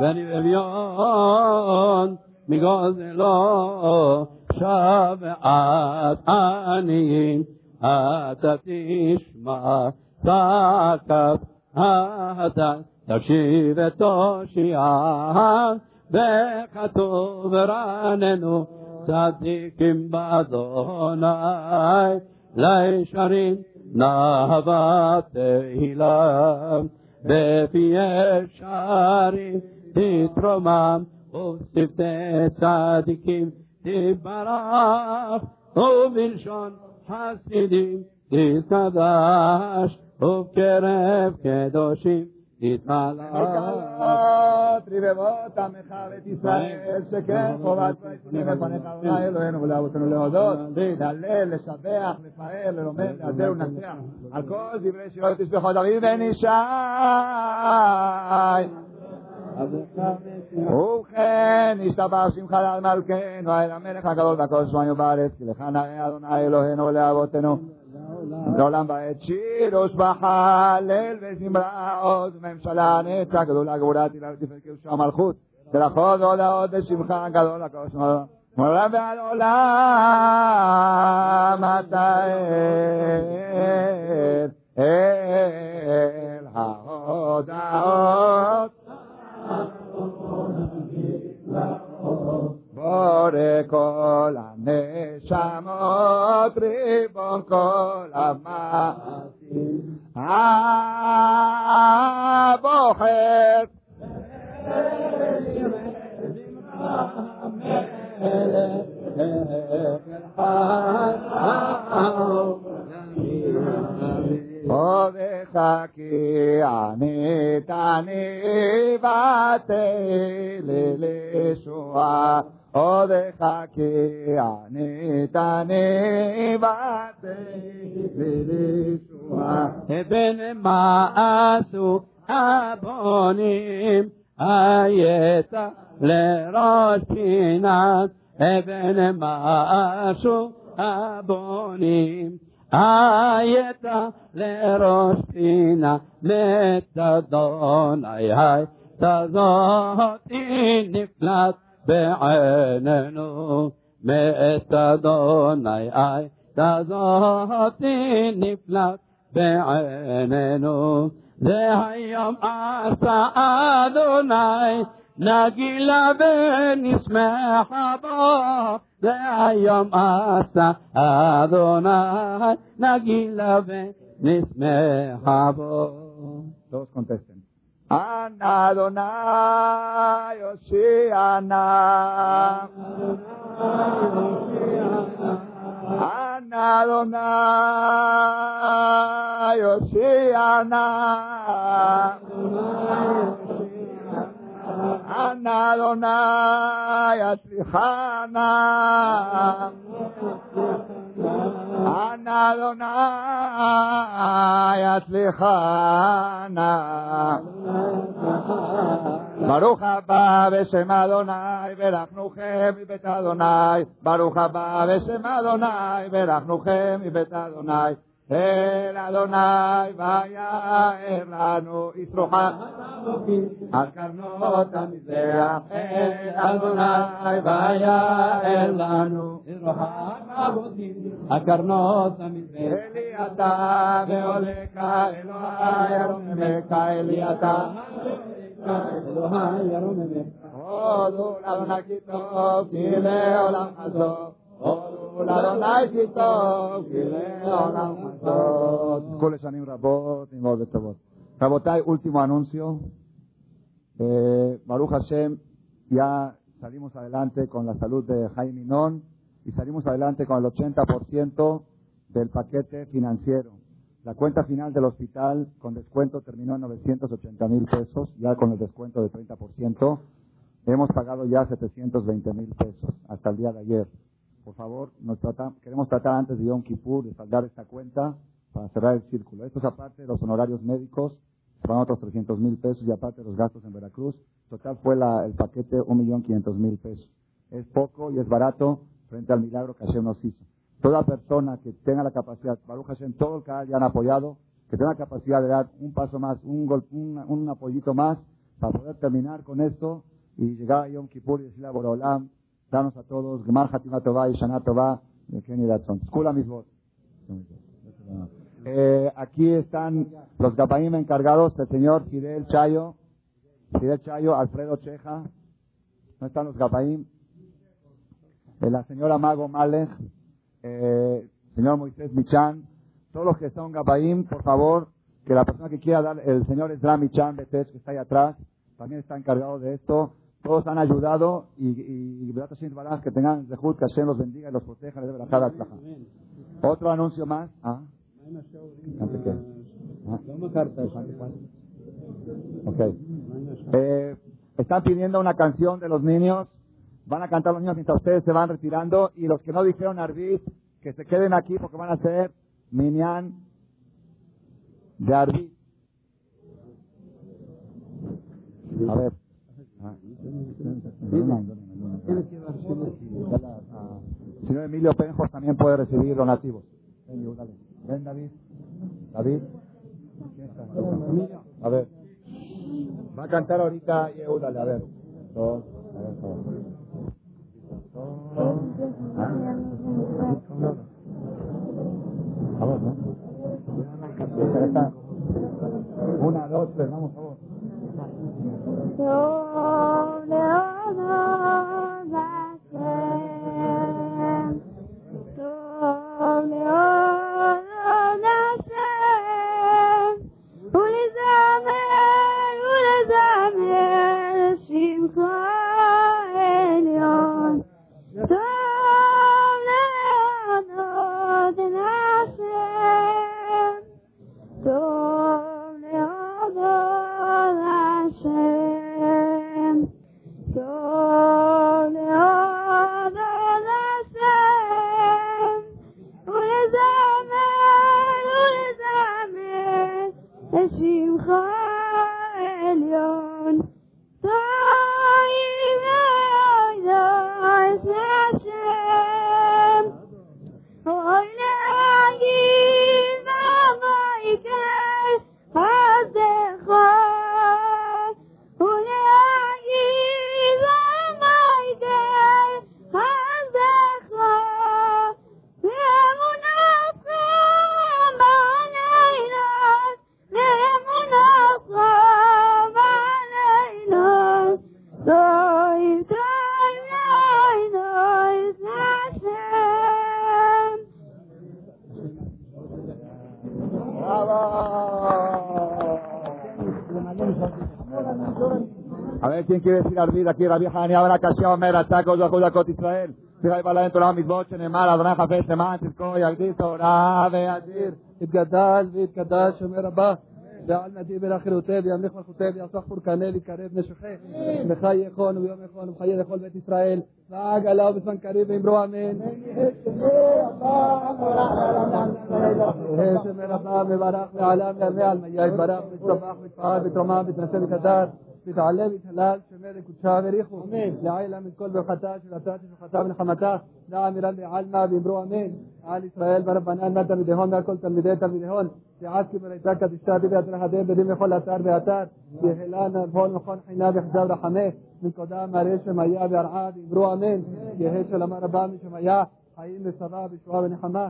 ואני אביון מגוזלו שבת עניים אתה תשמע צעקת אתה תקשיב את תושיעה וכתוב רננו צדיקים באדוני לישרים נאוות תהילה בפי ישרים תתרומם ושפתי צדיקים תברך ובלשון חסידים תתקדש ובקרב קדושים תתמלא רבבות עמך בית ישראל, שכן חובת פנים לפניך אלוהינו ולאבותינו להודות, להלל, לשבח, לפאר, ללומד, להזר ולנצח, על כל דברי שירות תשבחו דוד בן ישי. ובכן, השתבח שמך לעל מלכנו, האל המלך הגדול והכל שמענו בארץ, כי לך אדוני אלוהינו ולאבותינו. לעולם ועד שיר בחלל וזמרה עוז ממשלה נצח גדולה גבורה תפארת קדושה המלכות. ולכל עוד האות לשמחה גדול הקדוש ברוך מעולם ועד עולם אתה ער מה עשו הבונים, היתה לראש פינת אבן מה הבונים. הייתה לראש פינה מת אדוני, הייתה זאתי נפלט בעינינו. מת אדוני, הייתה זאתי נפלט בעינינו זה היום עשה אדוני נגילה ונשמח בו זה היום עשה אדוני נגילה ונשמח בו Todos contesten. Ana Adonai Oshiana. Ana Adonai Oshiana. Anadonai Oshiana. Anadonai Aslihana. Anadonai Aslihana. ברוך הבא בשם אדוני, ברכנוכם מבית אדוני, ברוך הבא בשם אדוני, ברכנוכם מבית אדוני. אל אדוני ויער לנו ישרוחה. על קרנות המזרח אל אדוני ויער לנו ישרוחה. על קרנות המזרח. אלי אתה ועולה כאלוהי ארוממך אלי אתה Rabotay, último anuncio. Eh, Baruch Hashem, ya salimos adelante con la salud de Jaime Non y salimos adelante con el 80% del paquete financiero. La cuenta final del hospital con descuento terminó en 980 mil pesos, ya con el descuento del 30%. Hemos pagado ya 720 mil pesos hasta el día de ayer. Por favor, nos trata- queremos tratar antes de Yom Kippur de saldar esta cuenta para cerrar el círculo. Esto es aparte de los honorarios médicos, van otros 300 mil pesos y aparte de los gastos en Veracruz. Total fue la- el paquete 1.500.000 pesos. Es poco y es barato frente al milagro que Hashem nos hizo. Toda persona que tenga la capacidad, Baruch Hashem, todo el canal ya han apoyado, que tenga la capacidad de dar un paso más, un, gol, un, un apoyito más para poder terminar con esto y llegar a Yom Kippur y decirle a Borolam, danos a todos, Gemar Hatima Tová y Shana Tová, de Kenny Datson. Skula Misbot. Eh, aquí están los Gabaim encargados, el señor Fidel Chayo, Fidel Chayo, Alfredo Cheja, ¿no están los Gabaim? Eh, la señora Mago Malech, eh, señor Moisés Michan, todos los que son Gabaim, por favor, que la persona que quiera dar, el señor Esra Michan Betes, que está ahí atrás, también está encargado de esto. Todos han ayudado y, y, y que tengan Zehut, que Hashem los bendiga y los proteja. Les Otro anuncio más. ¿Ah? Okay. Eh, están pidiendo una canción de los niños. Van a cantar los niños mientras ustedes se van retirando. Y los que no dijeron Arbit, que se queden aquí porque van a hacer Minyan de Arbit. A ver. Señor Emilio Penjos también puede recibir donativos. Ven, David. David. A ver. Va a cantar ahorita Yehudale, a ver. Dos. A ver, ver, ¿no? Una, dos, tres, vamos, por quiere decir Ardid aquí, Rabbi Hanania, Abra Kashia, Omer, Atako, Yohu, Yakot, Israel. Fija y bala dentro de la misbot, Shenemar, Adonai, Jafet, Temán, Tizko, Yagdis, Torah, Beadir, יתגדל ויתקדש, שומר הבא, ועל נדיב אל אחרותיו, ימליך מלכותיו, יעסוך פורקנה ויקרב נשוכי. מחי יכון וביום יכון ומחיי לכל בית ישראל, ועג עליו בפן קריב ואמרו אמן. שומר הבא מברך ועלם ימי על מיה יתברך, ותרמך ותפאר ותרומה ותנשא ותדר, ותעלה ותהלל. מלך וקדשה וריחו. אמן. לעילה מכל ברכתה של הצעת ושלחתה ונחמתה. לעמירה בעלמא ואמרו אמן. על ישראל ברבנן מהתלמידיהון והכל תלמידי תלמידי תלמידיהון. שעסקי בריתה קדישה בבית רחדה בדין לכל אתר ואתר. יחילן נבון מכון חינה וחזב רחמה. מקודם מראה שמאיה וארעה ואמרו אמן. יהא שלמה רבה משמאיה, חיים ושרה וישועה ונחמה.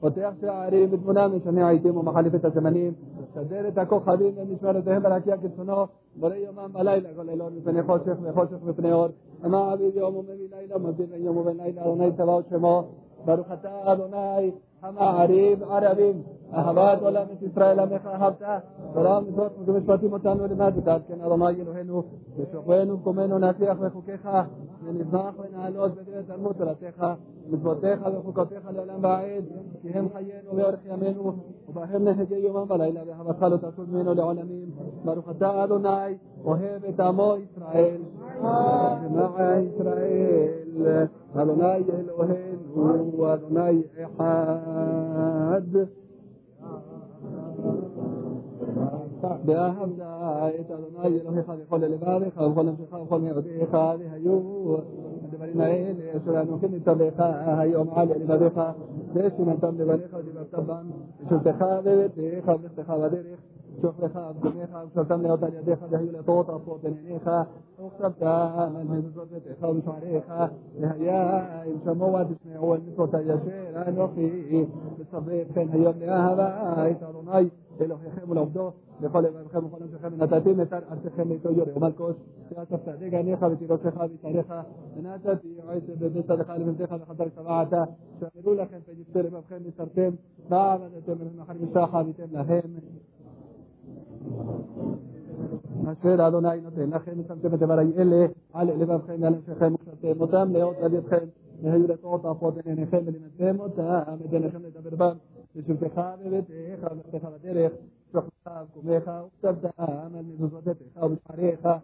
פותח שערים בתמונה משנה העיתים ומחליף את הזמנים סדר את הכוכבים במשמרותיהם ברקיע כרצונו בורא יומם בלילה כל לילות מפני חושך וחושך מפני אור. המעביד יום ומביא לילה ומבדיל בין יום ובין לילה אדוני צבאות שמו. ברוך אתה אדוני המעריב ערבים אהבת עולם את ישראל עמך אהבת. תורה ומצוות ומשפטים אותנו למדת כן אדוני אלוהינו ושוכבנו וקומנו נצליח בחוקיך ונזנח ונעלות בדברי תלמוד תורתך بتوديخ وفكوتيخ لعلم بعيد كهم حيين ويورخ يمينه وفهمنا هجي يوما ولا بها بخلو تكون منه لعالمين برختا أدوناي وهبت عمو إسرائيل مع إسرائيل أدوناي الوهين وأدوناي إحاد بأهم دعائت أدوناي إلهي خلق كل لبعض خلق كل انتخاب خلق يغدي خالي هيوه האלה אשר אנוכי מצווך היום על לבביך ושמנתם לבניך ודיברת בם ושלתך וביתך ולכתך בדרך שוכבך וקומך ושלתם להיות על ידיך והיו לטעות עפות בין עיניך וכתבת על מזוזות ביתך ומשעריך והיה אם שמעו תשמעו על מצוות אשר אנוכי מצווה אתכם היום לאהבה את אדוני אלוהיכם ולעובדו לכל לבבכם וכל נפשכם ונתתי נתן ארצכם לאיתו יורי ומלכוס ואספת דגניך ותירוסך ויתריך ונתתי יועצת בבית צדך לבנתך וחדר שבעת שאמרו לכם ונפטר לבבכם נסרתם ועבדתם אליהם אחר משחה ויתם להם אשר אדוני נותן לכם ושמתם את דברי אלה על לבבכם ועל נפשכם ושמתם אותם להיות על ידכם והיו לטעות עפות עיניכם ולימדתם אותם את עיניכם לדבר בם شفت خالدت إيخا ومستخلت إيخا شفت خالكم إيخا وابتدأ آمل من زوجتك أو بشعر إيخا